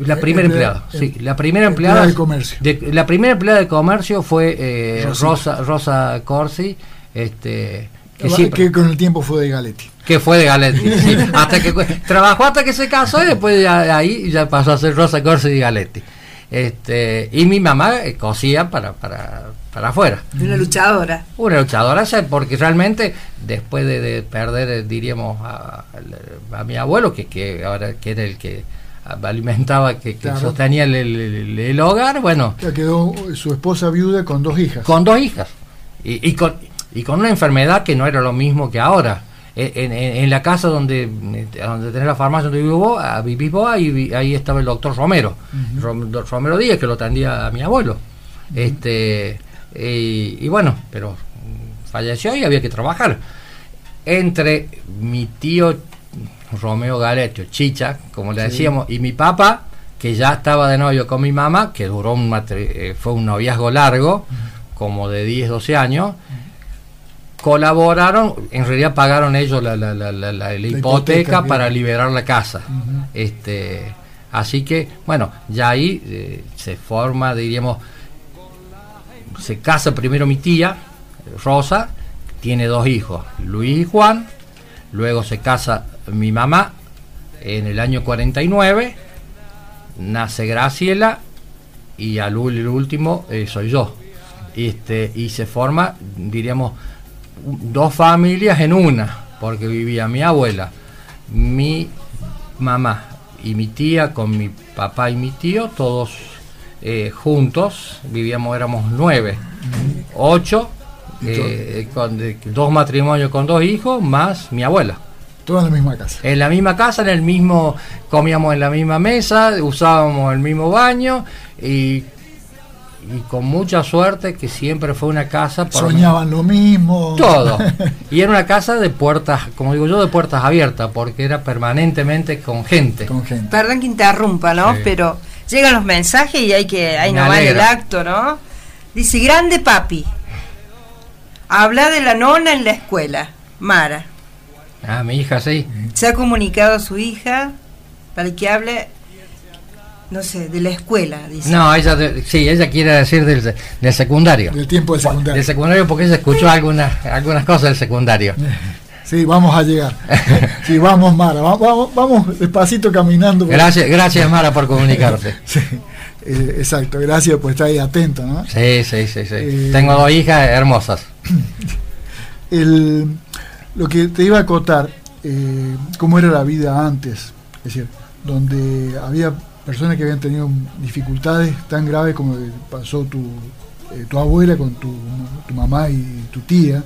la primera empleada, sí, la primera empleada de comercio. la primera empleada de comercio fue eh, Rosa Rosa Corsi, este que, con el tiempo fue de Galetti. Que fue de Galetti, hasta que trabajó hasta que se casó y después ya, ahí ya pasó a ser Rosa Corsi y Galetti. Este, y mi mamá eh, cosía para, para, para afuera. Una luchadora. Una luchadora, porque realmente después de, perder, eh, diríamos, a, a, mi abuelo, que, que ahora que era el que alimentaba, que, sostenía el, hogar, bueno. quedó su esposa viuda con dos hijas. Con dos hijas. Y, y, con, y con una enfermedad que no era lo mismo que ahora. En, en, la casa donde, donde tenés la farmacia donde vivo vivís vos, ahí, ahí estaba el doctor Romero, Romero Díaz, que lo atendía a mi abuelo. este y, bueno, pero falleció y había que trabajar. Entre mi tío Romeo Galeto, Chicha, como le decíamos, y mi papá, que ya estaba de novio con mi mamá, que duró un eh, fue un noviazgo largo, como de 10, 12 años, colaboraron, en realidad pagaron ellos la, la, la, la hipoteca, para liberar la casa. este Así que, bueno, ya ahí eh, se forma, diríamos, se casa primero mi tía, Rosa, tiene dos hijos, Luis y Juan, luego se casa mi mamá en el año 49, nace Graciela y al el último eh, soy yo. Este, y se forma, diríamos, dos familias en una, porque vivía mi abuela, mi mamá y mi tía con mi papá y mi tío, todos eh, juntos, vivíamos, éramos nueve, ocho, eh, con dos matrimonios con dos hijos, más mi abuela. Todo en la misma casa. En la misma casa, en el mismo, comíamos en la misma mesa, usábamos el mismo baño y, y con mucha suerte que siempre fue una casa soñaban lo mismo. Todo. Y era una casa de puertas como digo yo de puertas abiertas porque era permanentemente con gente. Con gente. Perdón que interrumpa no pero llegan los mensajes y hay que hay nomás el acto no dice grande papi habla de la nona en la escuela Mara ah mi hija sí se ha comunicado a su hija para que hable no sé, de la escuela, dice. No, ella, sí, ella quiere decir del, del secundario. Del tiempo del secundario. Del secundario porque ella escuchó algunas, algunas cosas del secundario. Sí, vamos a llegar. Sí, vamos, Mara, vamos, vamos despacito caminando. Gracias, gracias, Mara, por comunicarte. sí, eh, exacto, gracias por estar ahí atento, ¿no? Sí, sí, sí, sí. Eh, Tengo dos hijas hermosas. El, lo que te iba a contar, eh, cómo era la vida antes, es decir, donde había personas que habían tenido dificultades tan graves como pasó tu, eh, tu abuela con tu, tu, mamá y tu tía,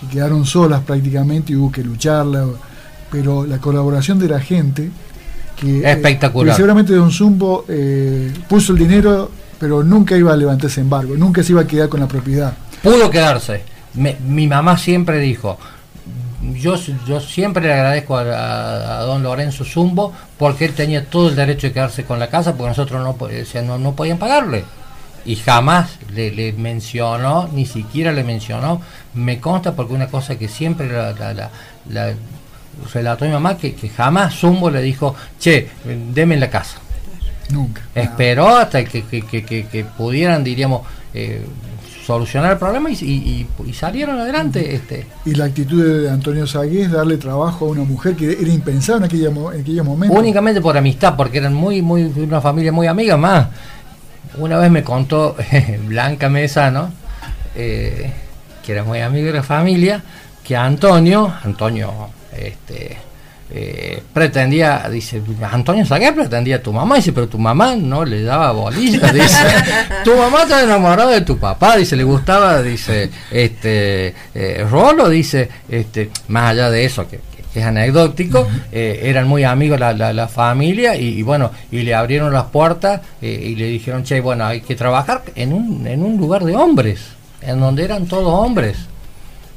que quedaron solas prácticamente y hubo que lucharla, pero la colaboración de la gente, que eh, espectacular. seguramente Don Zumbo eh, puso el dinero, pero nunca iba a levantarse embargo, nunca se iba a quedar con la propiedad. Pudo quedarse. mi mamá siempre dijo, yo, yo siempre le agradezco a, don Lorenzo Zumbo porque él tenía todo el derecho de quedarse con la casa porque nosotros no, no, no podían pagarle. Y jamás le, mencionó, ni siquiera le mencionó, me consta porque una cosa que siempre la, la, relató mi mamá, que, que jamás Zumbo le dijo, che, deme la casa. Nunca. Esperó hasta que, que, que pudieran, diríamos, eh, solucionar el problema y, salieron adelante. Este. Y la actitud de Antonio Sagué es darle trabajo a una mujer que era impensada en, aquella, en aquellos momentos. Únicamente por amistad, porque eran muy, muy, una familia muy amiga más. Una vez me contó Blanca Mesa, ¿no? Eh, que era muy amigo de la familia, que Antonio, Antonio, este, eh, pretendía, dice, Antonio Sagué pretendía a tu mamá, dice, pero tu mamá no le daba bolilla, dice, tu mamá estaba enamorada de tu papá, dice, le gustaba, dice, este, eh, Rolo, dice, este, más allá de eso, que, es anecdótico, eh, eran muy amigos la, la, familia y, bueno, y le abrieron las puertas y le dijeron, che, bueno, hay que trabajar en un, en un lugar de hombres, en donde eran todos hombres,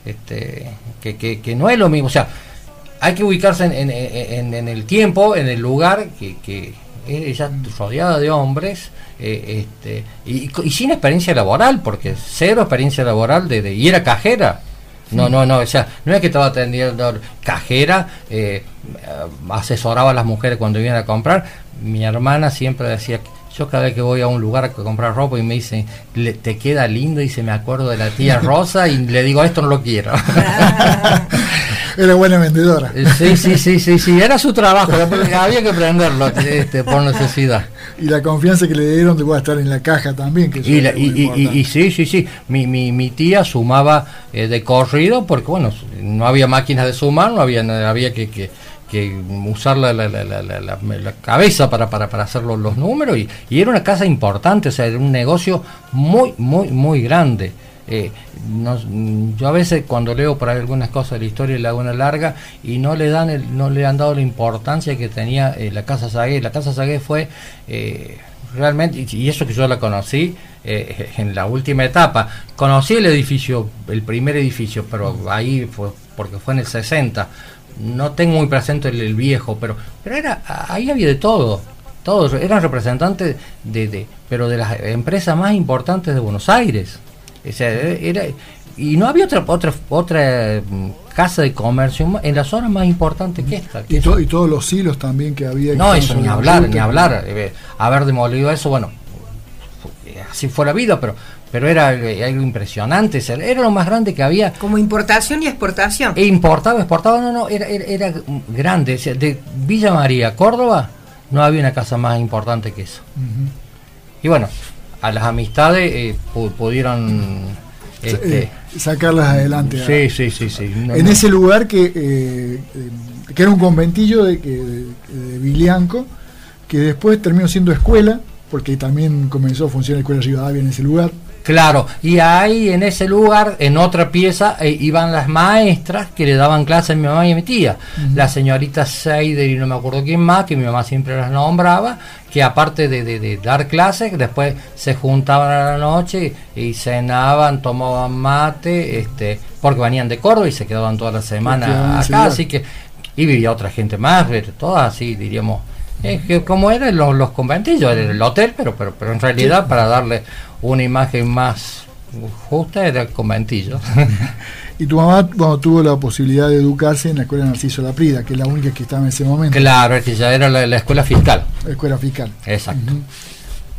este, que, que, que no es lo mismo, o sea, hay que ubicarse en, el tiempo, en el lugar, que, que ella rodeada de hombres eh, este, y, sin experiencia laboral, porque cero experiencia laboral de, y era cajera. No, no, no, o sea, no es que estaba atendiendo cajera, eh, asesoraba a las mujeres cuando iban a comprar. Mi hermana siempre decía, yo cada vez que voy a un lugar a comprar ropa y me dicen, te queda lindo, y se me acuerdo de la tía Rosa y le digo, esto no lo quiero. Era buena vendedora. Eh, sí, sí, sí, sí, sí, era su trabajo, había que aprenderlo este, por necesidad. Y la confianza que le dieron de estar en la caja también. Que y, sí, sí, sí, mi, mi, mi tía sumaba eh, de corrido porque, bueno, no había máquinas de sumar, no había, había que, que que usar la, la, la, la, cabeza para, para, para hacer los, números y, era una casa importante, o sea, era un negocio muy, muy, muy grande. Eh, yo a veces cuando leo por algunas cosas de la historia de Laguna Larga y no le dan el, no le han dado la importancia que tenía eh, la Casa Sagué. La Casa Sagué fue eh, realmente, y eso que yo la conocí en la última etapa, conocí el edificio, el primer edificio, pero ahí fue porque fue en el 60. No tengo muy presente el, viejo, pero, pero era, ahí había de todo todos eran representantes de, de, pero de las empresas más importantes de Buenos Aires era, y no había otra otra otra mm, casa de comercio en la zona más importante que esta. y, y, todos los hilos también que había. No, eso ni hablar, ni hablar. Eh, haber demolido eso, bueno, así fue la vida, pero pero era eh, algo impresionante, era lo más grande que había. Como importación y exportación. E importaba, exportaba, no, no, era, era, grande. de Villa María, Córdoba, no había una casa más importante que eso. Y bueno, a las amistades eh, pudieron este, eh, sacarlas adelante. Sí, sí, sí, sí. en ese lugar que, eh, que era un conventillo de, de, Bilianco, que después terminó siendo escuela, porque también comenzó a funcionar la escuela Rivadavia en ese lugar. Claro, y ahí en ese lugar, en otra pieza, eh, iban las maestras que le daban clases a mi mamá y a mi tía. La señorita Seider y no me acuerdo quién más, que mi mamá siempre las nombraba, que aparte de, dar clases, después se juntaban a la noche y, cenaban, tomaban mate, este, porque venían de Córdoba y se quedaban toda la semana acá, así que, y vivía otra gente más, todas así, diríamos. Es que como eran los, los conventillos, era el hotel, pero, pero, pero en realidad para darle una imagen más justa era el conventillo. y tu mamá bueno, tuvo la posibilidad de educarse en la escuela Narciso Laprida, que es la única que estaba en ese momento. Claro, es que ya era la, escuela fiscal. La escuela fiscal. Exacto.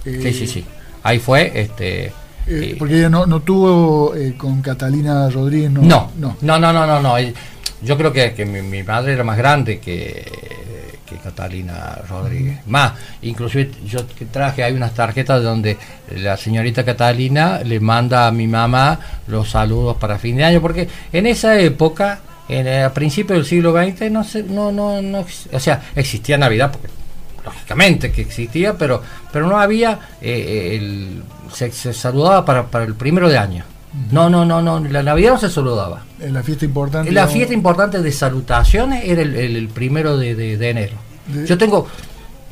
sí, sí, sí. Ahí fue, este. Eh, porque ella no, no tuvo eh, con Catalina Rodríguez. No, no, no, no, no, no. no, Yo creo que, que mi madre era más grande que que Catalina Rodríguez. Más, inclusive yo traje, hay unas tarjetas donde la señorita Catalina le manda a mi mamá los saludos para fin de año, porque en esa época, en, a principios del siglo XX, no, se, no, no, no, o sea, existía Navidad, porque lógicamente que existía, pero, pero no había, eh, el, se, saludaba para, para el primero de año. No, no, no, no, la Navidad no se saludaba. En la fiesta importante. La fiesta importante de salutaciones era el, primero de, enero. Yo tengo,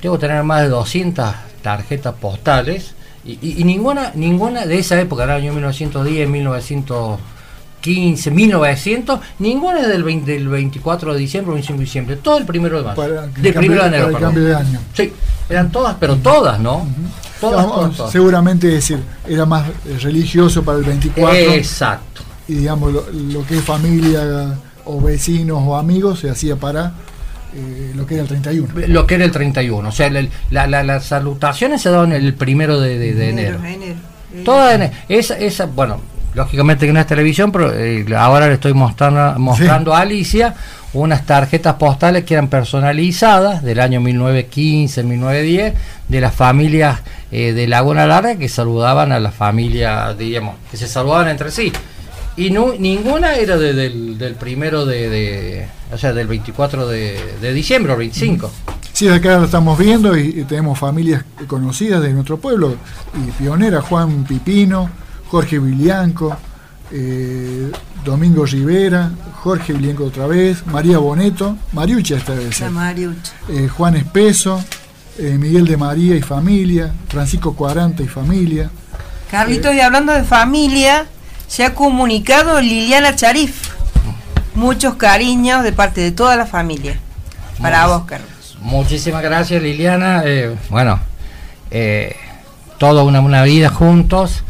tengo que tener más de 200 tarjetas postales y, ninguna ninguna de esa época, el año 1910, 1915, 1900, ninguna es del, 24 de diciembre o 25 de diciembre, todo el primero de marzo. del primero de enero. cambio de año. Sí, eran todas, pero todas, ¿no? Seguramente decir, era más religioso para el 24. Exacto. Y digamos, lo, que es familia o vecinos o amigos se hacía para eh, lo que era el 31. Lo que era el 31. O sea, las salutaciones se daban el primero de, enero. Toda esa, esa, bueno, lógicamente que no es televisión, pero eh, ahora le estoy mostrando, mostrando a Alicia unas tarjetas postales que eran personalizadas del año 1915, 1910, de las familias eh, de Laguna Larga que saludaban a las familias, digamos, que se saludaban entre sí. Y no, ninguna era del, primero de, o sea, del 24 de, diciembre o 25. Sí, acá lo estamos viendo y, tenemos familias conocidas de nuestro pueblo y pionera, Juan Pipino, Jorge Vilianco, eh, Domingo Rivera, Jorge Vilianco otra vez, María Boneto, Mariucha esta vez. Eh, Juan Espeso, eh, Miguel de María y familia, Francisco Cuaranta y familia. Carlitos, y hablando de familia, se ha comunicado Liliana Charif. Muchos cariños de parte de toda la familia. Para vos, Carlos. Muchísimas gracias, Liliana. bueno, toda una, una vida juntos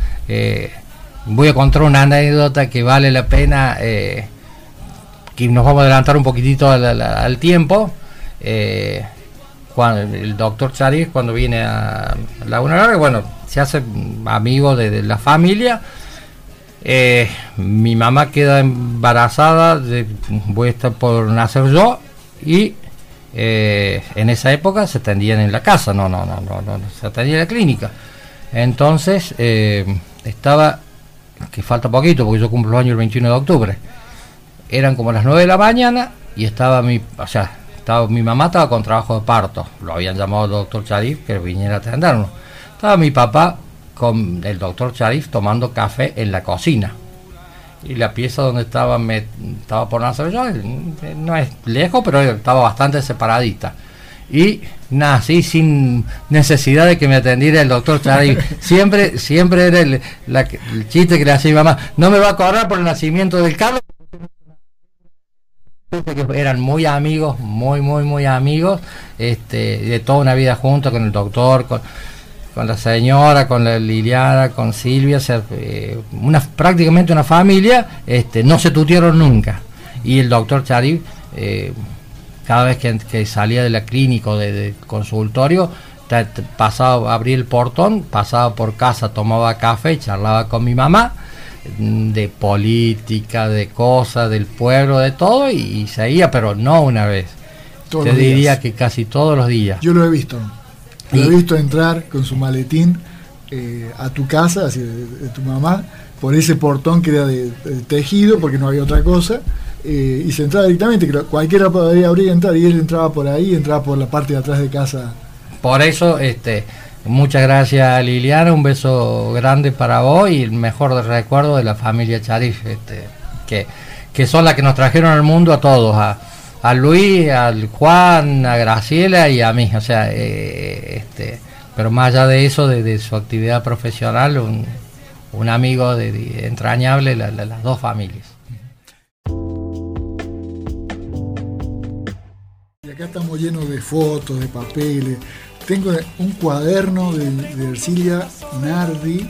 voy a contar una anécdota que vale la pena, eh, que nos vamos a adelantar un poquitito al, tiempo. Eh, cuando el doctor Charis, cuando viene a Laguna Larga, bueno, se hace amigo de, la familia. Eh, mi mamá queda embarazada, de, voy a estar por nacer yo y en esa época se atendían en la casa, no, no, no, no, no se atendía en la clínica. Entonces estaba que falta poquito porque yo cumplo el año el 21 de octubre. Eran como las 9 de la mañana y estaba mi, o sea, estaba, mi mamá estaba con trabajo de parto. Lo habían llamado el doctor Charif que viniera a atendernos. Estaba mi papá con el doctor Charif tomando café en la cocina. Y la pieza donde estaba, me, estaba por nacer yo, no es lejos, pero estaba bastante separadita y nací sin necesidad de que me atendiera el doctor Charay. siempre, siempre era el, chiste que le hacía mi mamá. No me va a cobrar por el nacimiento del Carlos. Eran muy amigos, muy, muy, muy amigos, este, de toda una vida juntos con el doctor, con, la señora, con la Liliana, con Silvia, eh, una, prácticamente una familia, este, no se tutieron nunca. Y el doctor Charay eh, cada vez que, salía de la clínica o del consultorio, pasaba, abría el portón, pasaba por casa, tomaba café, charlaba con mi mamá mm, de política, de cosas, del pueblo, de todo, y, seguía, pero no una vez. Te diría que casi todos los días. Yo lo he visto. Lo he visto entrar con su maletín eh, a tu casa, así de, tu mamá, por ese portón que era de tejido, porque no había otra cosa eh, y se entraba directamente, que cualquiera podría abrir y entrar, y él entraba por ahí, entraba por la parte de atrás de casa. Por eso, este, Muchas gracias Liliana, un beso grande para vos y el mejor recuerdo de la familia Charif, este, que, que son las que nos trajeron al mundo a todos, a, a Luis, al Juan, a Graciela y a mí, o sea, eh, este, pero más allá de eso, de, su actividad profesional, un, un amigo de, entrañable, las dos familias. Estamos llenos de fotos, de papeles. Tengo un cuaderno de, de Ercilia Nardi,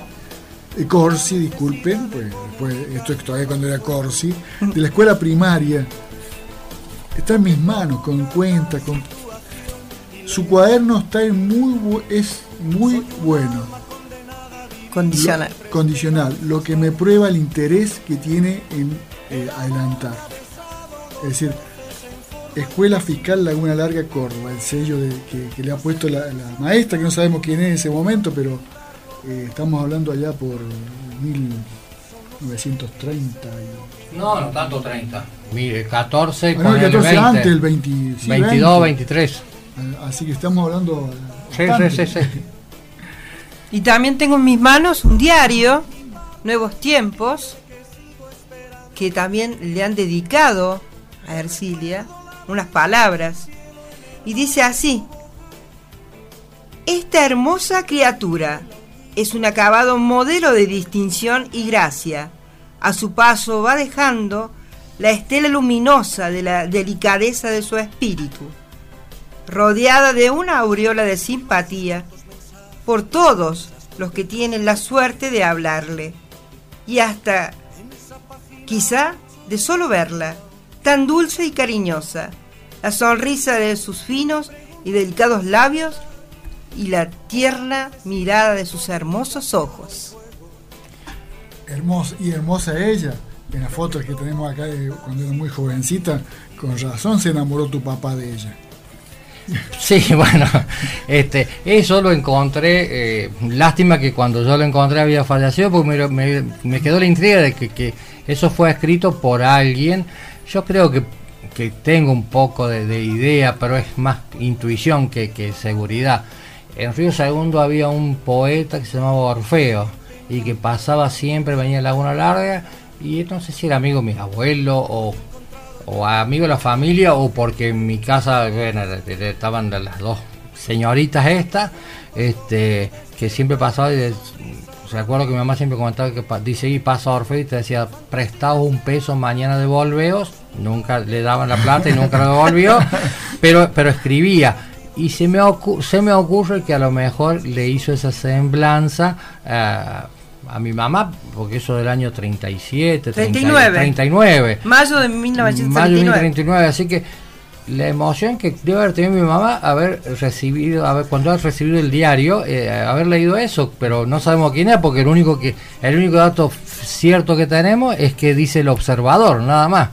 de Corsi, disculpen, pues después, esto es todavía cuando era Corsi, de la escuela primaria está en mis manos, con cuenta, con... Su cuaderno está en muy es muy bueno. Condicional. condicional, lo que me prueba el interés que tiene en eh, adelantar. Es decir, Escuela Fiscal Laguna Larga Córdoba, el sello de, que, le ha puesto la, maestra, que no sabemos quién es en ese momento, pero eh, estamos hablando allá por 1930. No, no tanto 30. Mire, 14, con el 14 20, antes, el 20, 22, 23. Así que estamos hablando. Sí, sí, sí, Y también tengo en mis manos un diario, Nuevos Tiempos, que también le han dedicado a Ercilia unas palabras. Y dice así, esta hermosa criatura es un acabado modelo de distinción y gracia. A su paso va dejando la estela luminosa de la delicadeza de su espíritu, rodeada de una aureola de simpatía por todos los que tienen la suerte de hablarle, y hasta, quizá, de solo verla, tan dulce y cariñosa, la sonrisa de sus finos y delicados labios y la tierna mirada de sus hermosos ojos. Hermosa y hermosa ella en las fotos que tenemos acá de cuando era muy jovencita, con razón se enamoró tu papá de ella. Sí, bueno, este, eso lo encontré, eh, lástima que cuando yo lo encontré había fallecido, porque me, quedó la intriga de que, eso fue escrito por alguien. Yo creo que, que tengo un poco de, idea, pero es más intuición que, que seguridad. En Río Segundo había un poeta que se llamaba Orfeo y que pasaba siempre, venía a Laguna Larga y no sé si era amigo de mis abuelos o, o amigo de la familia o porque en mi casa bueno, estaban las dos señoritas estas, este, que siempre pasaba y recuerdo que mi mamá siempre comentaba que dice y pasa Orfeo y te decía prestaos un peso mañana devolveos nunca le daban la plata y nunca lo devolvió pero pero escribía y se me, se me ocurre que a lo mejor le hizo esa semblanza uh, a mi mamá, porque eso del año 37, 39. 39. Mayo de 1939. Mayo de 1939, así que la emoción que debe haber tenido mi mamá haber recibido, haber, cuando ha recibido el diario, eh, haber leído eso, pero no sabemos quién es, porque el único que el único dato cierto que tenemos es que dice el observador, nada más.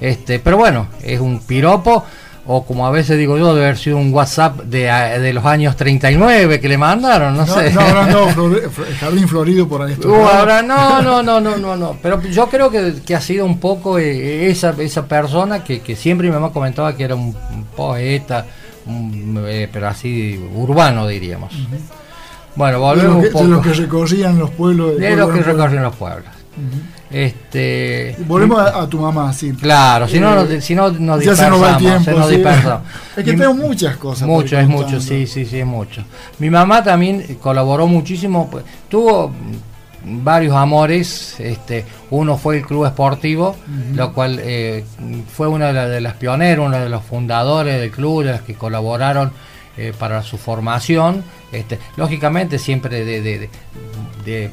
Este, pero bueno, es un piropo o como a veces digo yo, debe haber sido un WhatsApp de, de los años 39 que le mandaron, no, sé. No, ahora no, Jardín Florido por ahí. Uh, ahora no, no, no, no, no, no. Pero yo creo que, que ha sido un poco eh, esa, esa persona que, que, siempre mi mamá comentaba que era un, poeta, eh, pero así urbano diríamos. Bueno, volvemos un poco. De los que recorrían los pueblos. De, los que recorrían los pueblos. Este, Volvemos a, tu mamá, sí. Claro, si no, eh, si no nos dispersamos. Se nos, Es que tengo muchas cosas. Mucho, es mucho, sí, sí, sí, es mucho. Mi mamá también colaboró muchísimo, pues, tuvo varios amores. Este, uno fue el club esportivo, lo cual eh, fue una de, las pioneras, uno de los fundadores del club, de las que colaboraron eh, para su formación. Este, lógicamente siempre de, de, de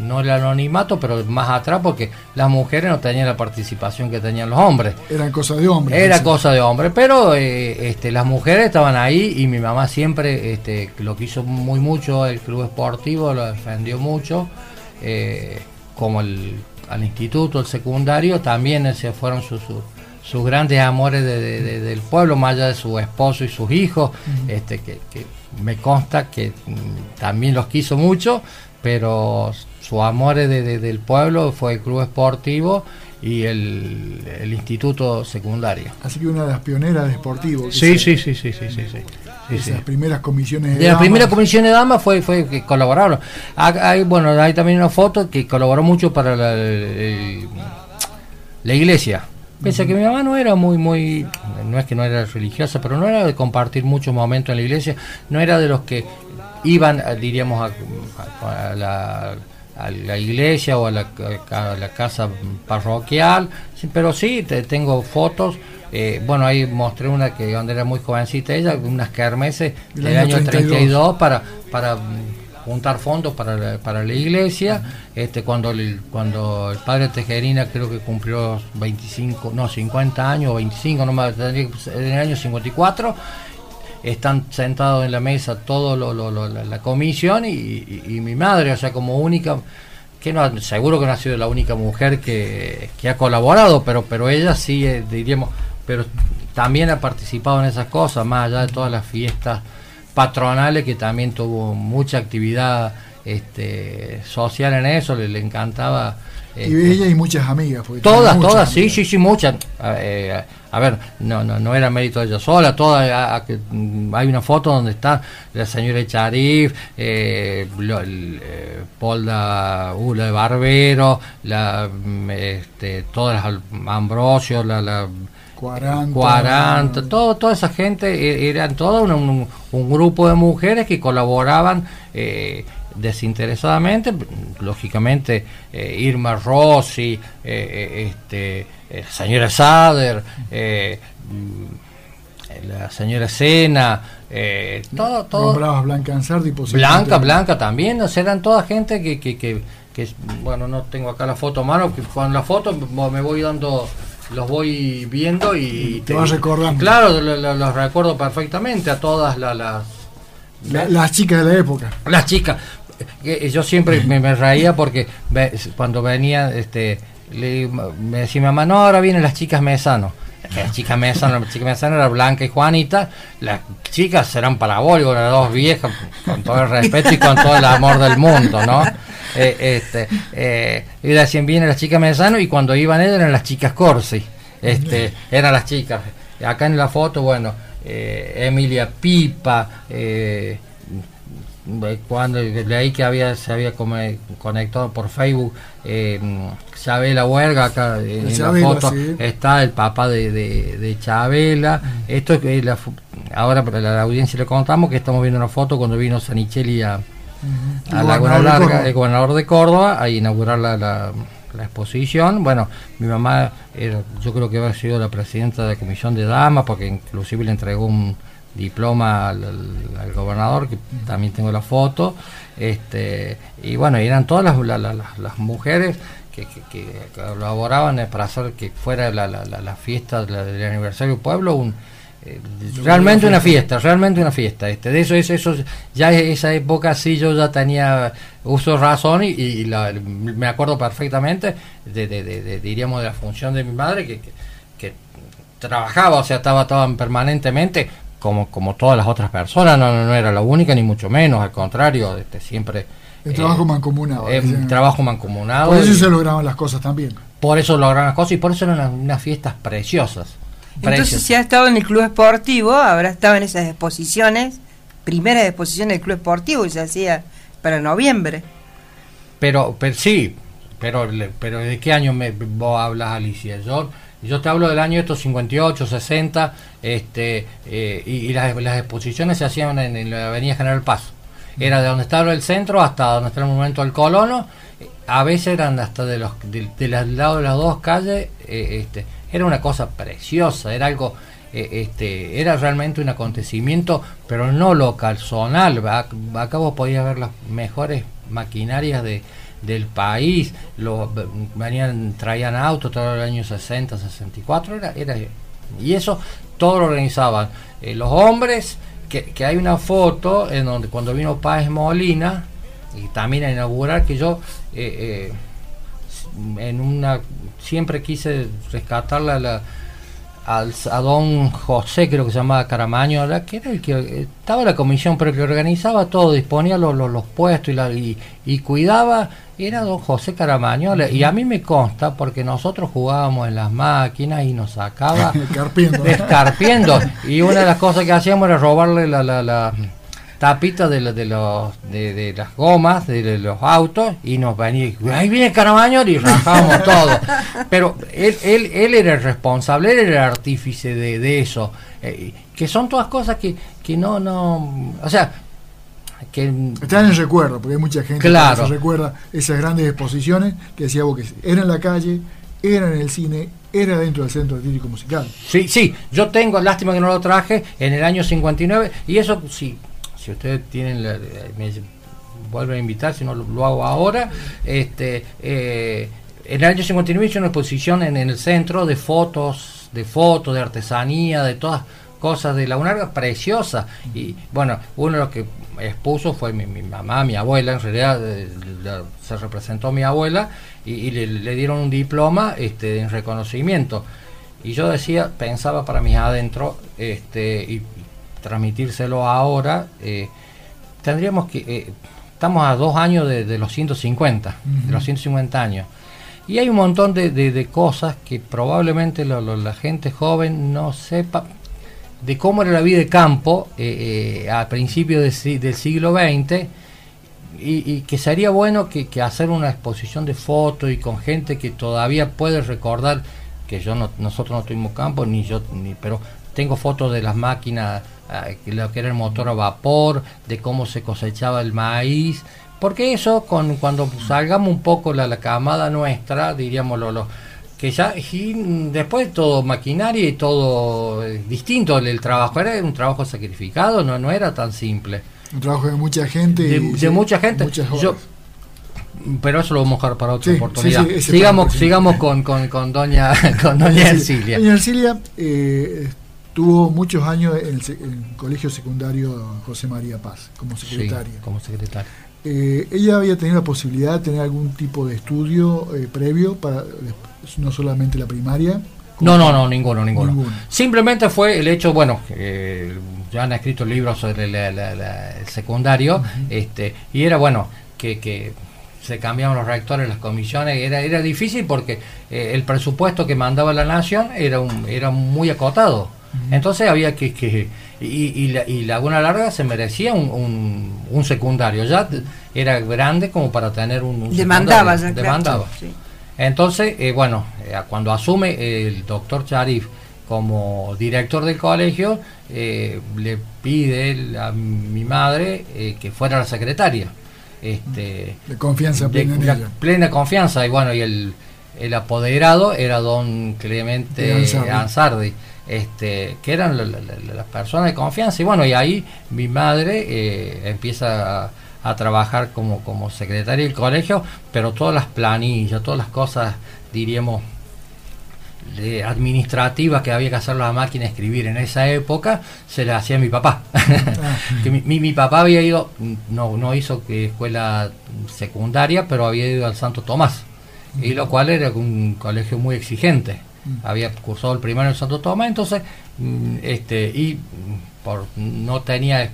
no el anonimato, pero más atrás porque las mujeres no tenían la participación que tenían los hombres. Era cosa de hombres. Era cosa de hombres, pero eh, este, las mujeres estaban ahí y mi mamá siempre este, lo quiso muy mucho, el club esportivo lo defendió mucho, eh, como el, al instituto, el secundario, también se fueron sus, sus, grandes amores del pueblo, más allá de su esposo y sus hijos, este, que, que me consta que mm, también los quiso mucho, pero su amor de, del pueblo fue el club esportivo y el, el, instituto secundario. Así que una de las pioneras de esportivo. Sí, sí, sí, sí, sí, sí, esas primeras comisiones de, de las primeras comisiones de damas fue, fue que colaboraron. Hay, bueno, hay también una foto que colaboró mucho para la, la iglesia. Pese a que mi mamá no era muy, muy, no es que no era religiosa, pero no era de compartir muchos momentos en la iglesia, no era de los que iban, diríamos, a, la, a la, iglesia o a la, la, casa parroquial, pero sí, te, tengo fotos. Eh, bueno, ahí mostré una que cuando era muy jovencita ella, unas kermeses del, año 32, para, para juntar fondos para la, para la iglesia. Este, cuando, el, cuando el padre Tejerina creo que cumplió 25, no, 50 años, 25, no más, en el año 54, están sentados en la mesa todo lo, la, comisión y, mi madre, o sea, como única, que no, seguro que no ha sido la única mujer que, que ha colaborado, pero, pero ella sí, eh, diríamos, pero también ha participado en esas cosas, más allá de todas las fiestas patronales que también tuvo mucha actividad este, social en eso, le, encantaba. y este, ella y muchas amigas. Todas, todas, sí, sí, sí, muchas. Eh, a ver, no, no, no era mérito de ella sola, todas, mm, hay una foto donde está la señora Charif, eh, eh, Polda Ula de Barbero, la, mm, este, todas las Ambrosio, la, la 40, 40 todo, toda esa gente e, eran todo un, grupo de mujeres que colaboraban eh, desinteresadamente, lógicamente eh, Irma Rossi, eh, este, señora Sader, mm, la señora Sena, todo, todo. Blanca Ansardi, Blanca, Blanca también, eran toda gente que, que, que, que, bueno, no tengo acá la foto a mano, que con la foto me voy dando los voy viendo y te, vas recordando. Claro, los recuerdo perfectamente a todas las, las chicas de la época. Las chicas. Yo siempre me, reía porque cuando venía, este, me decía mi mamá, no, ahora vienen las chicas mesano. Las chicas mesano, la chica mesano era Blanca y Juanita, las chicas eran parabólicos, eran dos viejas, con todo el respeto y con todo el amor del mundo, ¿no? eh, este, eh, y decían vienen las chicas Mesano y cuando iban ellas eran las chicas Corsi, este, eran las chicas. Acá en la foto, bueno, eh, Emilia Pipa, eh, cuando leí que había se había conectado por Facebook eh, Chabela Huerga acá en la foto está el papá de, de, Chabela. Esto es la, ahora para la audiencia le contamos que estamos viendo una foto cuando vino Sanicelli a, a Laguna Larga, el gobernador de Córdoba, a inaugurar la, la, exposición. Bueno, mi mamá, yo creo que había sido la presidenta de la Comisión de Damas, porque inclusive le entregó un diploma al, gobernador, que también tengo la foto. Este, y bueno, eran todas las, las, mujeres que, que, colaboraban para hacer que fuera la, la, fiesta del aniversario del pueblo un eh, realmente una fiesta, realmente una fiesta. Este, de eso, eso, eso, ya esa época sí yo ya tenía uso razón y, me acuerdo perfectamente de, de, diríamos, de la función de mi madre que, que, trabajaba, o sea, estaba, estaban permanentemente como, como todas las otras personas, no, no, era la única ni mucho menos, al contrario, este, siempre... El trabajo eh, mancomunado. El trabajo mancomunado. Por eso se lograban las cosas también. Por eso lograban las cosas y por eso eran unas fiestas preciosas. Entonces, si ha estado en el club esportivo, habrá estado en esas exposiciones, primeras exposiciones del club esportivo que se hacía para noviembre. Pero, pero sí, pero, pero ¿de qué año me, vos hablas, Alicia? Yo, yo te hablo del año estos 58, 60, este, eh, y, las, exposiciones se hacían en, la Avenida General Paz. Era de donde estaba el centro hasta donde está el monumento del colono. A veces eran hasta de los de, de, lado de las dos calles. Eh, este, era una cosa preciosa, era algo, eh, este, era realmente un acontecimiento, pero no local, zonal. Acá vos podías ver las mejores maquinarias de, del país, lo, venían, traían autos todo el año 60, 64, era, era, y eso todo lo organizaban. Eh, los hombres, que, que, hay una foto en donde cuando vino Páez Molina, y también a inaugurar que yo eh, en una siempre quise rescatar la, al, a don José, creo que se llamaba Caramaño, que era el que estaba la comisión, pero que organizaba todo, disponía los, los, puestos y, la, y, cuidaba, era don José Caramaño. Y a mí me consta, porque nosotros jugábamos en las máquinas y nos sacaba escarpiendo. y una de las cosas que hacíamos era robarle la, la tapita de, de, los, de, las gomas de, los autos y nos venía, ahí viene Caramaño y rajábamos todo. Pero él, él, él era el responsable, él era el artífice de, eso. Eh, que son todas cosas que, que no, no, o sea, que están en el recuerdo, porque hay mucha gente que se recuerda esas grandes exposiciones que decía vos que era en la calle, era en el cine, era dentro del Centro Artístico Musical. Sí, sí, yo tengo, lástima que no lo traje, en el año 59, y eso sí, si ustedes tienen me vuelven a invitar, si no lo, hago ahora, este eh, en el año 59 hice una exposición en, el centro de fotos, de fotos, de artesanía, de todas cosas de la UNARGA preciosa. Y bueno, uno de los que expuso fue mi, mamá, mi abuela, en realidad eh, se representó mi abuela y, le, dieron un diploma este, en reconocimiento. Y yo decía, pensaba para mí adentro, este, y transmitírselo ahora, eh, tendríamos que... Eh, estamos a dos años de, los 150, de los 150 años. Y hay un montón de, cosas que probablemente la gente joven no sepa de cómo era la vida de campo eh, a principios del siglo XX y, que sería bueno que, hacer una exposición de fotos y con gente que todavía puede recordar que yo no, nosotros no tuvimos campo ni yo ni pero tengo fotos de las máquinas lo que era el motor a vapor, de cómo se cosechaba el maíz, porque eso con, cuando salgamos un poco la, la camada nuestra, diríamos lo, que ya y después todo maquinaria y todo eh, distinto el, trabajo, era un trabajo sacrificado, no, no era tan simple. Un trabajo de mucha gente. De, mucha gente. pero eso lo vamos a dejar para otra oportunidad. sigamos sigamos con, con, con doña con doña Ercilia. Doña Ercilia eh, Tuvo muchos años en el, colegio secundario José María Paz como secretaria. como secretaria. Eh, ella había tenido la posibilidad de tener algún tipo de estudio eh, previo para no solamente la primaria. No, no, no, ninguno, ninguno, Simplemente fue el hecho, bueno, ya han escrito libros sobre el secundario, este, y era bueno que, que se cambiaban los rectores, las comisiones, era, era difícil porque eh, el presupuesto que mandaba la nación era, un, era muy acotado. Entonces había que... que y, la, y Laguna Larga se merecía un, un, secundario, ya era grande como para tener un... demandaba, ya, demandaba. Entonces, eh, bueno, eh, cuando asume el doctor Charif como director del colegio, eh, le pide a mi madre que fuera la secretaria. Este, de confianza plena, plena confianza. Y bueno y el, el apoderado era don Clemente Ansardi este, que eran las personas de confianza. Y bueno, y ahí mi madre eh, empieza a, trabajar como, como secretaria del colegio, pero todas las planillas, todas las cosas, diríamos, de administrativas que había que hacer la máquina escribir en esa época, se las hacía mi papá. Ah. que mi, mi, papá había ido, no, no hizo que escuela secundaria, pero había ido al Santo Tomás, y lo cual era un colegio muy exigente. Mm. había cursado el primero en Santo Tomás, entonces, mm, este, y por, no tenía,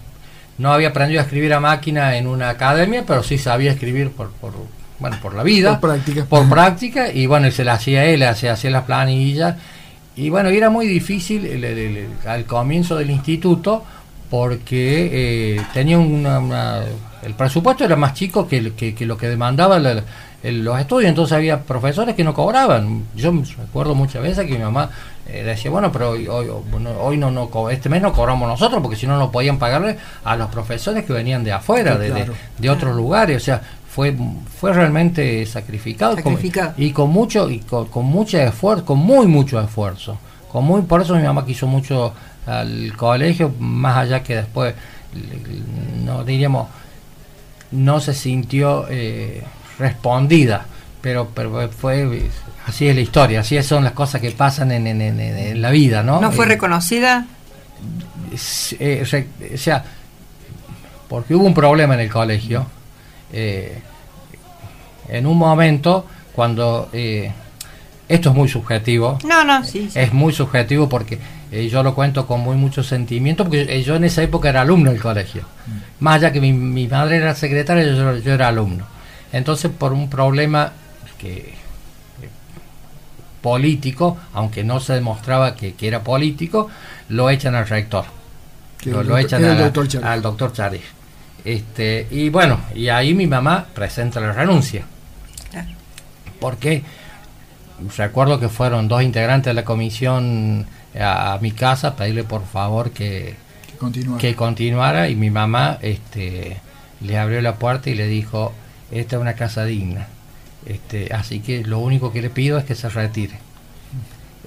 no había aprendido a escribir a máquina en una academia, pero sí sabía escribir por, por bueno, por la vida, por práctica, por práctica y bueno, y se la hacía él, hacía, hacía las planillas, y bueno, y era muy difícil el, al comienzo del instituto, porque eh, tenía una, el presupuesto era más chico que, que, que lo que demandaba la, los estudios, entonces había profesores que no cobraban. Yo me acuerdo muchas veces que mi mamá eh, decía, bueno, pero hoy, hoy, no, no, este mes no cobramos nosotros porque si no, no podían pagarle a los profesores que venían de afuera, de, de, otros lugares. O sea, fue fue realmente sacrificado, y con mucho y con, mucho esfuerzo, con muy mucho esfuerzo. Con muy, por eso mi mamá quiso mucho al colegio, más allá que después, no diríamos, no se sintió... Eh, respondida, pero, pero fue así es la historia, así son las cosas que pasan en, en, la vida, ¿no? ¿No fue eh, reconocida? Eh, o sea, porque hubo un problema en el colegio. Eh, en un momento, cuando esto es muy subjetivo. No, no, sí. Es muy subjetivo porque eh, yo lo cuento con muy mucho sentimiento, porque yo en esa época era alumno del colegio. Mm. Más allá que mi, madre era secretaria, yo, era alumno. Entonces, por un problema que político, aunque no se demostraba que, era político, lo echan al rector. Lo, echan al doctor Chávez. Este, y bueno, y ahí mi mamá presenta la renuncia. Porque recuerdo que fueron dos integrantes de la comisión a, mi casa a pedirle por favor que, que, continuara. y mi mamá este, le abrió la puerta y le dijo, esta es una casa digna. Este, así que lo único que le pido es que se retire.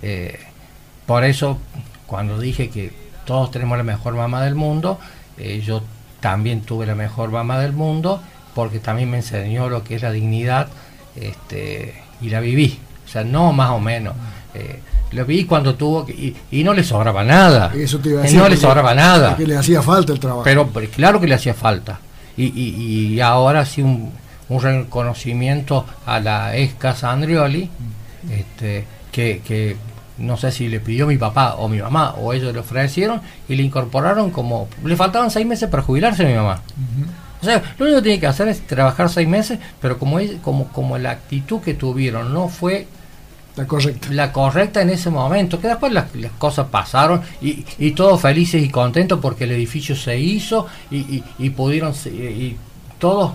Eh, por eso, cuando dije que todos tenemos la mejor mamá del mundo, eh, yo también tuve la mejor mamá del mundo, porque también me enseñó lo que es la dignidad este, y la viví. O sea, no más o menos. Eh, lo vi cuando tuvo que, y, no le sobraba nada. Eso te iba a decir, no le sobraba nada. Que le hacía falta el trabajo. Pero, claro que le hacía falta. Y, y, y ahora sí un, un, reconocimiento a la ex Casa Andrioli, este, que, que no sé si le pidió mi papá o mi mamá o ellos le ofrecieron y le incorporaron como le faltaban seis meses para jubilarse a mi mamá. O sea lo único que tiene que hacer es trabajar seis meses pero como como como la actitud que tuvieron no fue la correcta. la correcta en ese momento que después las, cosas pasaron y, y, todos felices y contentos porque el edificio se hizo y, y, pudieron y todos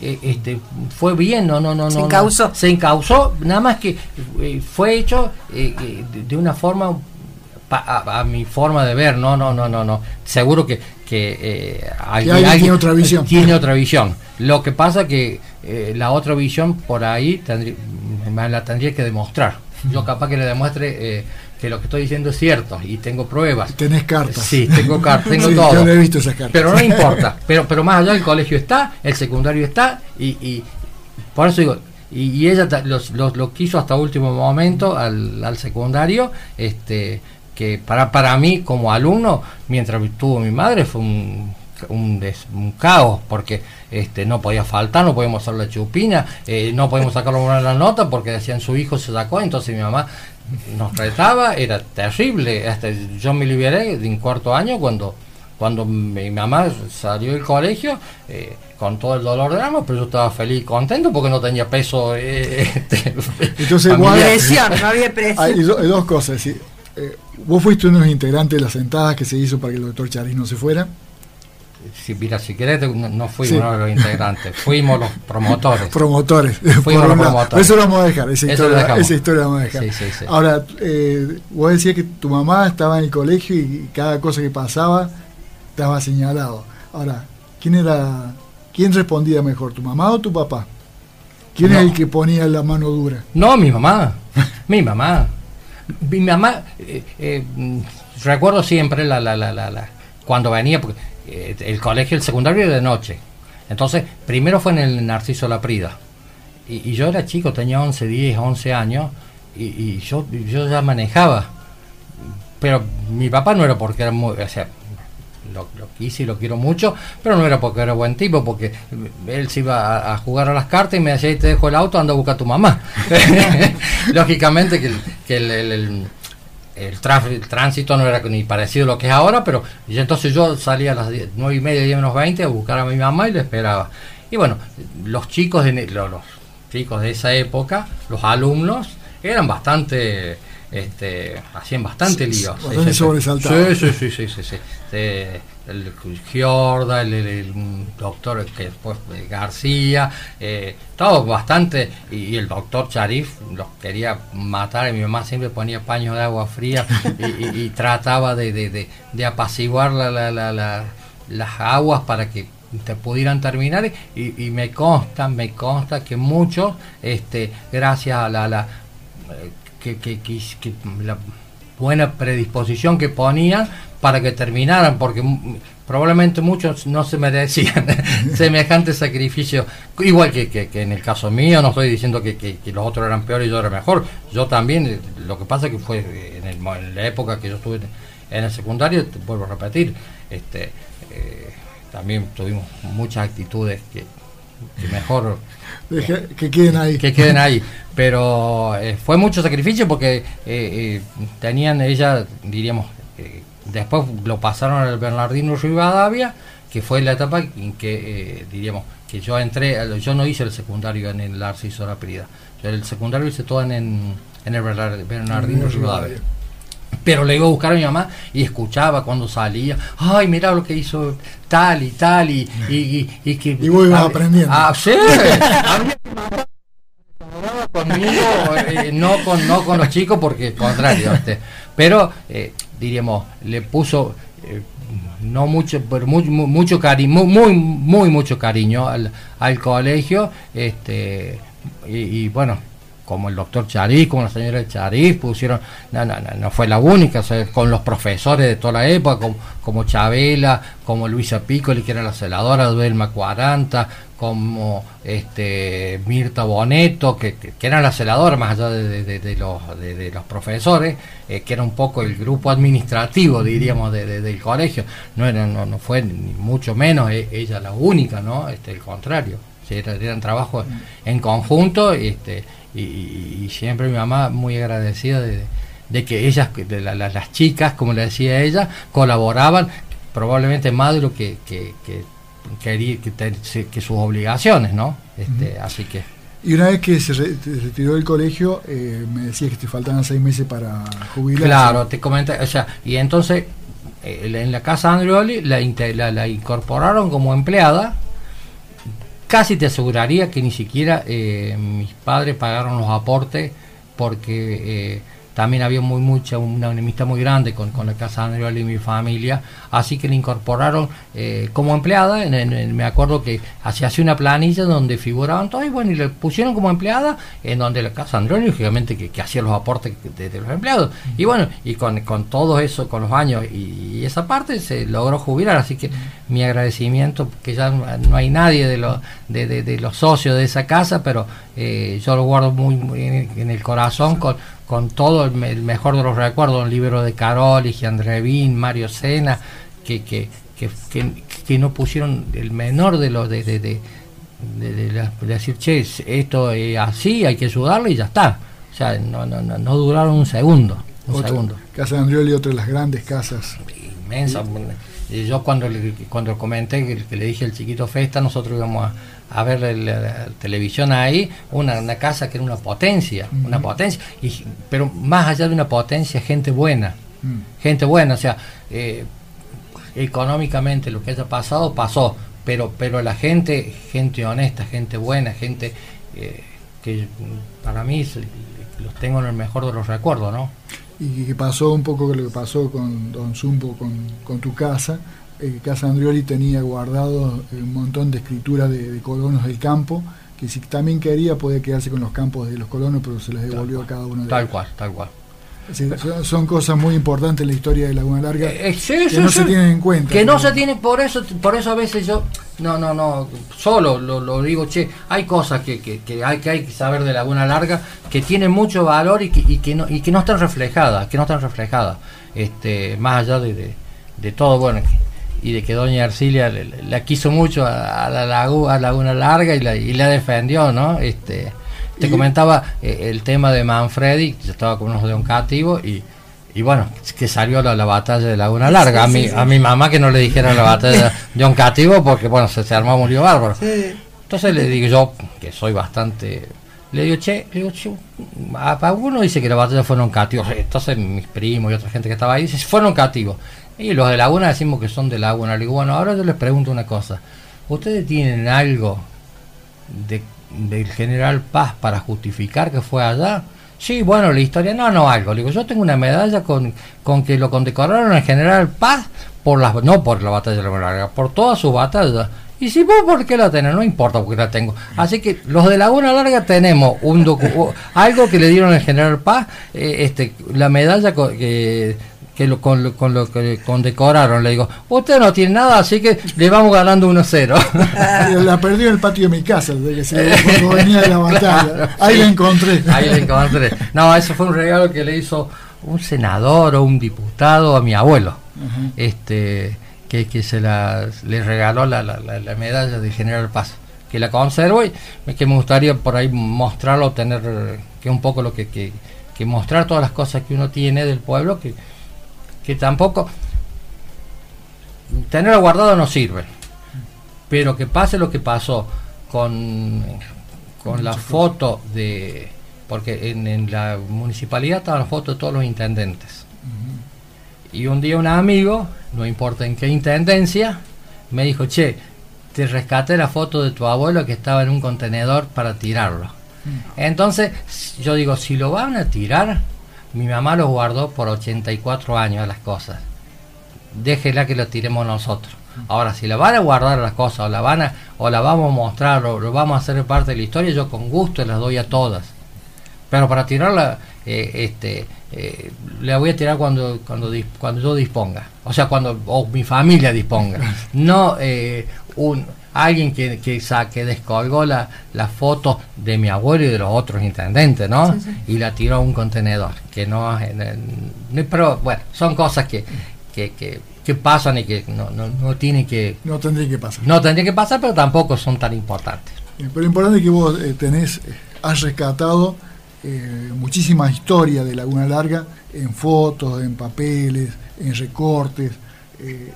eh, este, fue bien, no, no, no, se no, se encausó, nada más que eh, fue hecho eh, de, una forma a, mi forma de ver, no, no, no, no, no. Seguro que, que alguien, tiene otra visión. Tiene otra visión. Lo que pasa que la otra visión por ahí tendría, la tendría que demostrar. Yo capaz que le demuestre que lo que estoy diciendo es cierto y tengo pruebas. Tenés cartas. Sí, tengo cartas, tengo todo. Yo no he visto esas cartas. Pero no importa. Pero, pero más allá el colegio está, el secundario está y, y por eso digo, y, ella los, los, lo quiso hasta último momento al, al secundario, este que para, para mí como alumno, mientras tuvo mi madre, fue un, un, un caos, porque este, no podía faltar, no podíamos hacer la chupina, eh, no podíamos sacarlo una la nota porque decían su hijo se sacó, entonces mi mamá nos retaba, era terrible. Hasta yo me liberé de un cuarto año cuando, cuando mi mamá salió del colegio. Eh, con todo el dolor de alma, pero yo estaba feliz y contento porque no tenía peso. Eh, este, Entonces, presión, no había presión. Hay, dos cosas. ¿sí? Eh, vos fuiste uno de los integrantes de las sentadas que se hizo para que el doctor Charis no se fuera si, mira, si querés, no, fuimos los integrantes, fuimos los promotores. promotores. Fuimos los promotores. Eso lo vamos a dejar, esa historia, esa historia la vamos a dejar. Ahora, eh, vos decías que tu mamá estaba en el colegio y cada cosa que pasaba estaba señalado. Ahora, ¿quién era, quién respondía mejor, tu mamá o tu papá? ¿Quién es el que ponía la mano dura? No, mi mamá, mi mamá. Mi mamá, eh, eh, recuerdo siempre la, la, la, la, cuando venía, porque eh, el colegio, el secundario de noche. Entonces, primero fue en el Narciso Laprida. Y, y yo era chico, tenía 11, 10, 11 años, y, yo, yo ya manejaba. Pero mi papá no era porque era muy... O sea, lo, quise y lo quiero mucho, pero no era porque era buen tipo, porque él se iba a, jugar a las cartas y me decía, te dejo el auto, anda a buscar a tu mamá. Lógicamente que, que el el, tránsito no era ni parecido a lo que es ahora, pero y entonces yo salía a las 9 y media, 10 menos 20 a buscar a mi mamá y le esperaba. Y bueno, los chicos de, los, chicos de esa época, los alumnos, eran bastante, este, hacían bastante líos. Sí, sí, sí, sí, sí, sí el Giorda, el, doctor que después García, eh, bastante, y, el doctor Charif los quería matar, y mi mamá siempre ponía paños de agua fría y, trataba de, de, apaciguar las aguas para que te pudieran terminar y, me consta, me consta que muchos, este, gracias a la, eh, que, que, que la buena predisposición que ponían, para que terminaran, porque probablemente muchos no se merecían semejante sacrificio. Igual que, que, en el caso mío, no estoy diciendo que, que, los otros eran peores y yo era mejor. Yo también, eh, lo que pasa es que fue en, el, la época que yo estuve en el secundario, te vuelvo a repetir, este, eh, también tuvimos muchas actitudes que mejor que queden ahí. Que queden ahí. Pero eh, fue mucho sacrificio porque eh, eh, tenían ella, diríamos, después lo pasaron al Bernardino Rivadavia, que fue la etapa en que, diríamos, que yo entré, yo no hice el secundario en el Arciso la Prida. Yo el secundario hice todo en, en, el Bernardino Rivadavia pero le iba a buscar a mi mamá y escuchaba cuando salía, ay, mira lo que hizo tal y tal, y, y, y, que... Y vos ibas aprendiendo. Ah, sí, conmigo, eh, no, con, no con los chicos, porque contrario, este, pero eh, diríamos, le puso... Eh, no mucho, pero mucho cariño, muy, muy mucho cariño al, al colegio, este, y bueno, como el doctor Chariz, como la señora Chariz, pusieron, no, no, no, no fue la única, con los profesores de toda la época, como, como Chabela, como Luisa Piccoli, que era la celadora de Belma 40, como este Mirta Boneto, que, que eran las celadoras más allá de, los, de, los profesores, eh, que era un poco el grupo administrativo, diríamos, del colegio. No, era, no, no fue ni mucho menos e, ella la única, ¿no? Este, el contrario. eran trabajos en conjunto este, y, siempre mi mamá muy agradecida de, que ellas, de las chicas, como le decía ella, colaboraban probablemente más de lo que, que, sus obligaciones, ¿no? Este, Así que... Y una vez que se retiró del colegio, eh, me decías que te faltaban seis meses para jubilarse. Claro, te comenté, o sea, y entonces eh, en la casa Andreoli la, la, la incorporaron como empleada casi te aseguraría que ni siquiera eh, mis padres pagaron los aportes porque también había muy mucha una enemistad muy grande con, la casa Andreoli y mi familia, así que le incorporaron eh, como empleada, en, me acuerdo que se hacía una planilla donde figuraban todos y bueno, y le pusieron como empleada, en donde la casa Andreoli, lógicamente que, hacía los aportes de, los empleados, y bueno, y con, todo eso, con los años y, esa parte se logró jubilar, así que mi agradecimiento, que ya no hay nadie de los, de, los socios de esa casa, pero eh, yo lo guardo muy, muy en el corazón con con todo el, mejor de los recuerdos, un libro de Carol, y Andrevín, Mario Sena, que, que, que, que, no pusieron el menor de los de, de, de, de, decir, che, esto es así, hay que ayudarle y ya está. O sea, no, no, no, no duraron un segundo. Un segundo. Casa de Andrioli, otra de las grandes casas. Inmensa. Y yo cuando le, cuando comenté que, que le dije al chiquito Festa, nosotros íbamos a a ver la, televisión ahí, una, una, casa que era una potencia, una potencia, y, pero más allá de una potencia, gente buena, mm. gente buena, o sea, eh, económicamente lo que haya pasado, pasó, pero, pero la gente, gente honesta, gente buena, gente eh, que para mí los tengo en el mejor de los recuerdos, ¿no? Y que pasó un poco lo que pasó con Don Zumbo, con, con tu casa, eh, Casa Andrioli tenía guardado eh, un montón de escrituras de, colonos del campo, que si también quería podía quedarse con los campos de los colonos, pero se les devolvió a cada uno de Tal cual, tal cual. son, cosas muy importantes en la historia de Laguna Larga eh, que no se tienen en cuenta. Que no se tienen, por eso, por eso a veces yo, no, no, no, solo lo, digo, che, hay cosas que, que, hay, que hay que saber de Laguna Larga que tienen mucho valor y que, y que, no, y que no están reflejadas, que no están reflejadas, este, más allá de, de todo, bueno, y de que doña Arcilia la quiso mucho a, la Laguna Larga y la, y la defendió, ¿no? Este, te comentaba eh, el tema de Manfredi, yo estaba con unos de un cativo y, y bueno, que salió la, batalla de Laguna Larga. a, mi, a mi mamá que no le dijera la batalla de un cativo porque, bueno, se, se armó un lío bárbaro. Entonces le digo yo, que soy bastante... Le digo, che, le digo, che, a, uno dice que la batalla fue un cativo. Entonces mis primos y otra gente que estaba ahí dice, fueron cativos. Y los de Laguna decimos que son de Laguna. Digo, bueno, ahora yo les pregunto una cosa. ¿Ustedes tienen algo de, del general Paz para justificar que fue allá? Sí, bueno, la historia, no, no, algo. Digo, yo tengo una medalla con, con que lo condecoraron al general Paz, por las, no por la batalla de la Larga, por todas sus batallas. Y si vos por qué la tenés, no importa porque la tengo. Así que los de Laguna Larga tenemos un algo que le dieron al general Paz, eh, este, la medalla que que lo, con, con, lo que condecoraron. Le digo, usted no tiene nada, así que le vamos ganando 1-0. la perdí en el patio de mi casa, desde que se, cuando venía de la batalla. ahí la encontré. Ahí la encontré. No, eso fue un regalo que le hizo un senador o un diputado a mi abuelo. este que, que se la, le regaló la, la, la, medalla de General Paz. que la conservo y que me gustaría por ahí mostrarlo, tener que un poco lo que, que, que mostrar todas las cosas que uno tiene del pueblo, que, que tampoco tenerlo guardado no sirve, pero que pase lo que pasó con, con la foto de, porque en, la municipalidad estaban las fotos de todos los intendentes. Y un día un amigo, no importa en qué intendencia, me dijo, che, te rescaté la foto de tu abuelo que estaba en un contenedor para tirarlo. Mm. Entonces, yo digo, si lo van a tirar, mi mamá lo guardó por 84 años las cosas. Déjela que lo tiremos nosotros. Ahora, si la van a guardar las cosas, o la van a, o la vamos a mostrar, o lo vamos a hacer parte de la historia, yo con gusto las doy a todas. Pero para tirarla, eh, este, eh, la voy a tirar cuando, cuando, cuando yo disponga. O sea, cuando o mi familia disponga. No eh, un alguien que, que, que descolgó la, la foto de mi abuelo y de los otros intendentes, ¿no? Y la tiró a un contenedor. Que no, pero bueno, son cosas que, que, que, pasan y que no, no, no tienen que... No tendrían que pasar. No tendrían que pasar, pero tampoco son tan importantes. Pero importante es que vos tenés, has rescatado eh, muchísima historia de Laguna Larga en fotos, en papeles, en recortes. Eh,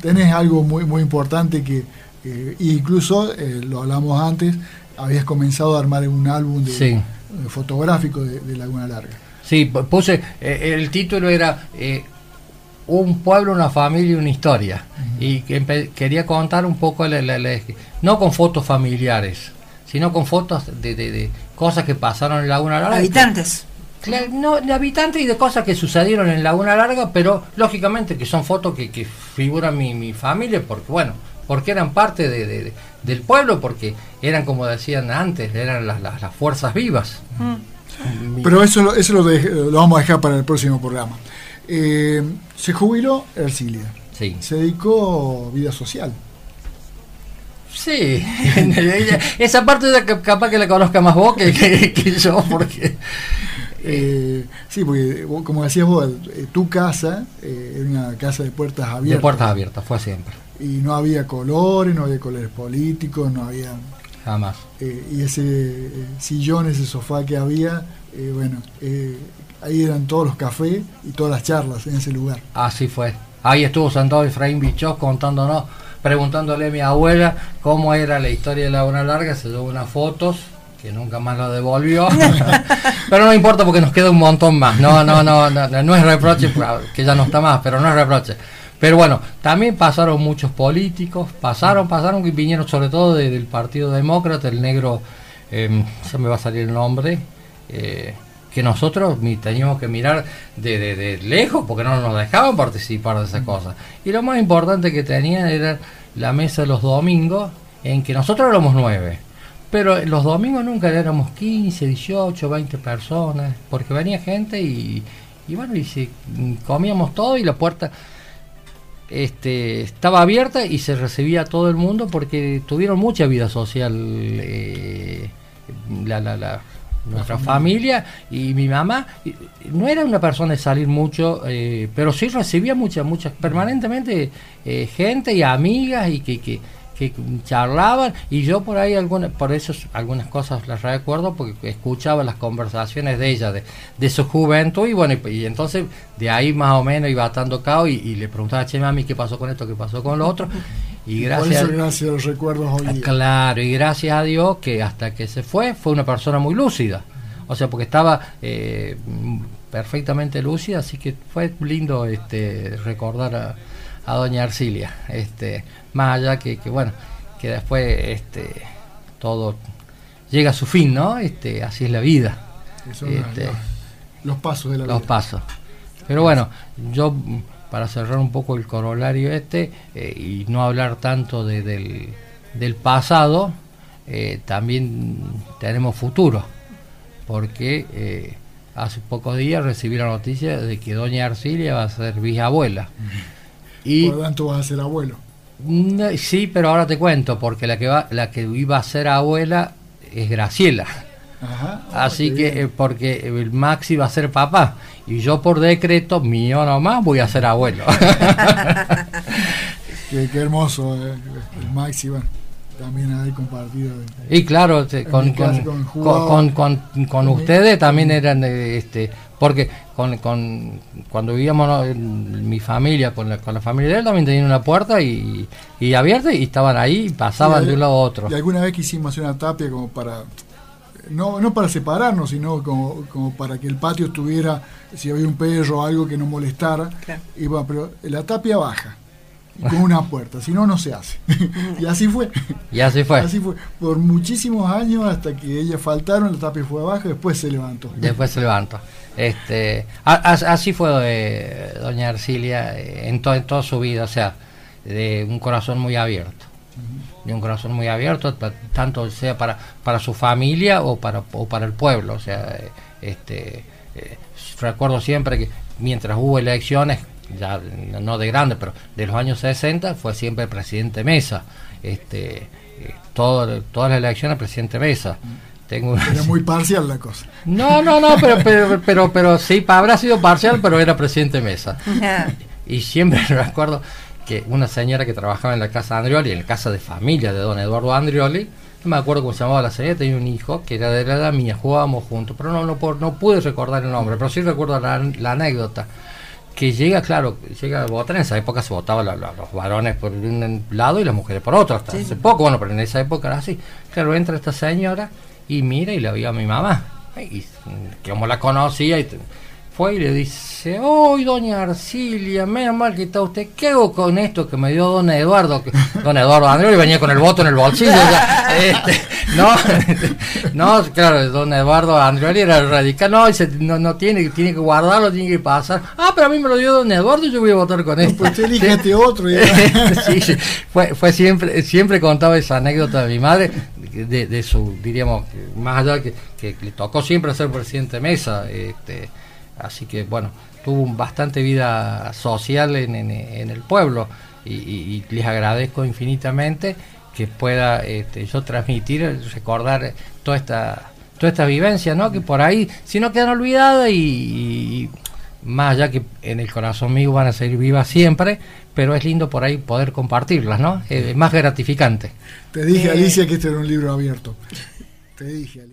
tenés algo muy, muy importante que eh, incluso, lo hablamos antes, habías comenzado a armar un álbum de, fotográfico de, Laguna Larga. Sí, puse, el título era Un pueblo, una familia y una historia. Y quería contar un poco, no con fotos familiares, sino con fotos de, cosas que pasaron en Laguna Larga. Habitantes. No, de habitantes y de cosas que sucedieron en Laguna Larga, pero lógicamente que son fotos que, que figuran mi, mi familia, porque bueno, porque eran parte de, del pueblo, porque eran como decían antes, eran las, las, fuerzas vivas. Mm. Pero eso, eso lo, lo, vamos a dejar para el próximo programa. Eh, se jubiló Ercilia. Sí. Se dedicó a vida social. Sí, esa parte capaz que la conozca más vos que, yo, porque... Eh, sí, porque como decías vos, eh, tu casa eh, era una casa de puertas abiertas. De puertas abiertas, fue siempre. Y no había colores, no había colores políticos, no había... Jamás. y ese sillón, ese sofá que había, bueno, ahí eran todos los cafés y todas las charlas en ese lugar. Así fue. Ahí estuvo sentado Efraín Bichos contándonos preguntándole a mi abuela cómo era la historia de la Laguna Larga, se dio unas fotos que nunca más lo devolvió. pero no importa porque nos queda un montón más. No, no, no, no, no es reproche, que ya no está más, pero no es reproche. Pero bueno, también pasaron muchos políticos, pasaron, pasaron que vinieron sobre todo del Partido Demócrata, el negro, eh, se me va a salir el nombre, eh, que nosotros teníamos que mirar de, lejos porque no nos dejaban participar de esas cosas. Y lo más importante que tenían era la mesa de los domingos, en que nosotros éramos nueve. Pero los domingos nunca éramos 15, 18, 20 personas, porque venía gente y, y bueno, y si, comíamos todo y la puerta este, estaba abierta y se recibía a todo el mundo porque tuvieron mucha vida social. Eh, la, la, la, nuestra familia y mi mamá no era una persona de salir mucho eh, pero sí recibía muchas muchas permanentemente eh, gente y amigas y que, que, que, charlaban y yo por ahí algunas por eso algunas cosas las recuerdo porque escuchaba las conversaciones de ella de, de su juventud y bueno y, entonces de ahí más o menos iba atando cao y, le preguntaba che mami qué pasó con esto qué pasó con lo otro y gracias, gracias a los recuerdos hoy Claro, y gracias a Dios que hasta que se fue fue una persona muy lúcida. O sea, porque estaba eh, perfectamente lúcida, así que fue lindo este recordar a, a doña Arcilia. Este, más allá que, que bueno, que después este todo llega a su fin, ¿no? Este, así es la vida. Este, los, pasos de la vida. Los pasos. Pero bueno, yo para cerrar un poco el corolario este eh, y no hablar tanto de, del, del, pasado, eh, también tenemos futuro, porque eh, hace pocos días recibí la noticia de que doña Arcilia va a ser bisabuela. Y, Por lo tanto vas a ser abuelo. Sí, pero ahora te cuento, porque la que, va, la que iba a ser abuela es Graciela. Así oh, que, porque el Maxi va a ser papá y yo por decreto mío nomás voy a ser abuelo. qué, hermoso, eh, el Maxi, bueno. también haber compartido. Y claro, con, con, con, con, ustedes también eran, este, porque con, con cuando vivíamos mi familia, con la, con la familia de él, también tenían una puerta y, y abierta y estaban ahí y pasaban de un lado a otro. Y alguna vez quisimos hacer una tapia como para no, no para separarnos, sino como, como, para que el patio estuviera, si había un perro o algo que no molestara. Y bueno, pero la tapia baja con una puerta, si no, no se hace. y así fue. Y así fue. Así fue. Por muchísimos años hasta que ellas faltaron, la tapia fue abajo, después se levantó. Después se levantó. Este, así fue eh, doña Arcilia eh, en, en toda su vida, o sea, de un corazón muy abierto. De un corazón muy abierto, tanto sea para, para su familia o para, o para el pueblo. O sea, eh, este, recuerdo siempre que mientras hubo elecciones ya no de grande, pero de los años 60 fue siempre presidente Mesa. Este, eh, todo, todas las elecciones presidente Mesa. Tengo era muy parcial la cosa. No, no, no, pero, pero, pero, pero sí, habrá sido parcial, pero era presidente Mesa. y siempre recuerdo que una señora que trabajaba en la casa de Andrioli, en la casa de familia de don Eduardo Andrioli, no me acuerdo cómo se llamaba la señora, tenía un hijo que era de la edad mía, jugábamos juntos, pero no, no, no pude recordar el nombre, pero sí recuerdo la, la anécdota que llega, claro, llega a votar, en esa época se votaban los varones por un lado y las mujeres por otro, hasta hace poco, bueno, pero en esa época era así. Claro, entra esta señora y mira y la vio a mi mamá, y como la conocía, y fue y le dice, ¡Uy, doña Arcilia! Menos mal que está usted. ¿Qué hago con esto que me dio don Eduardo? don Eduardo Andrés venía con el voto en el bolsillo. Este, no, no, claro, don Eduardo Andrés era radical. No, dice, no, no tiene, tiene que guardarlo, tiene que pasar. Ah, pero a mí me lo dio don Eduardo y yo voy a votar con él. pues este otro. sí, sí, Fue, fue siempre, siempre contaba esa anécdota de mi madre, de, de su, diríamos, más allá que, que le tocó siempre ser presidente de mesa. Este, Así que bueno, tuvo bastante vida social en, el pueblo y, les agradezco infinitamente que pueda este, yo transmitir, recordar toda esta toda esta vivencia, ¿no? Que por ahí, si no quedan olvidadas y, más allá que en el corazón mío van a seguir vivas siempre, pero es lindo por ahí poder compartirlas, ¿no? Es más gratificante. Te dije, eh, Alicia, que este era un libro abierto. Te dije, Alicia.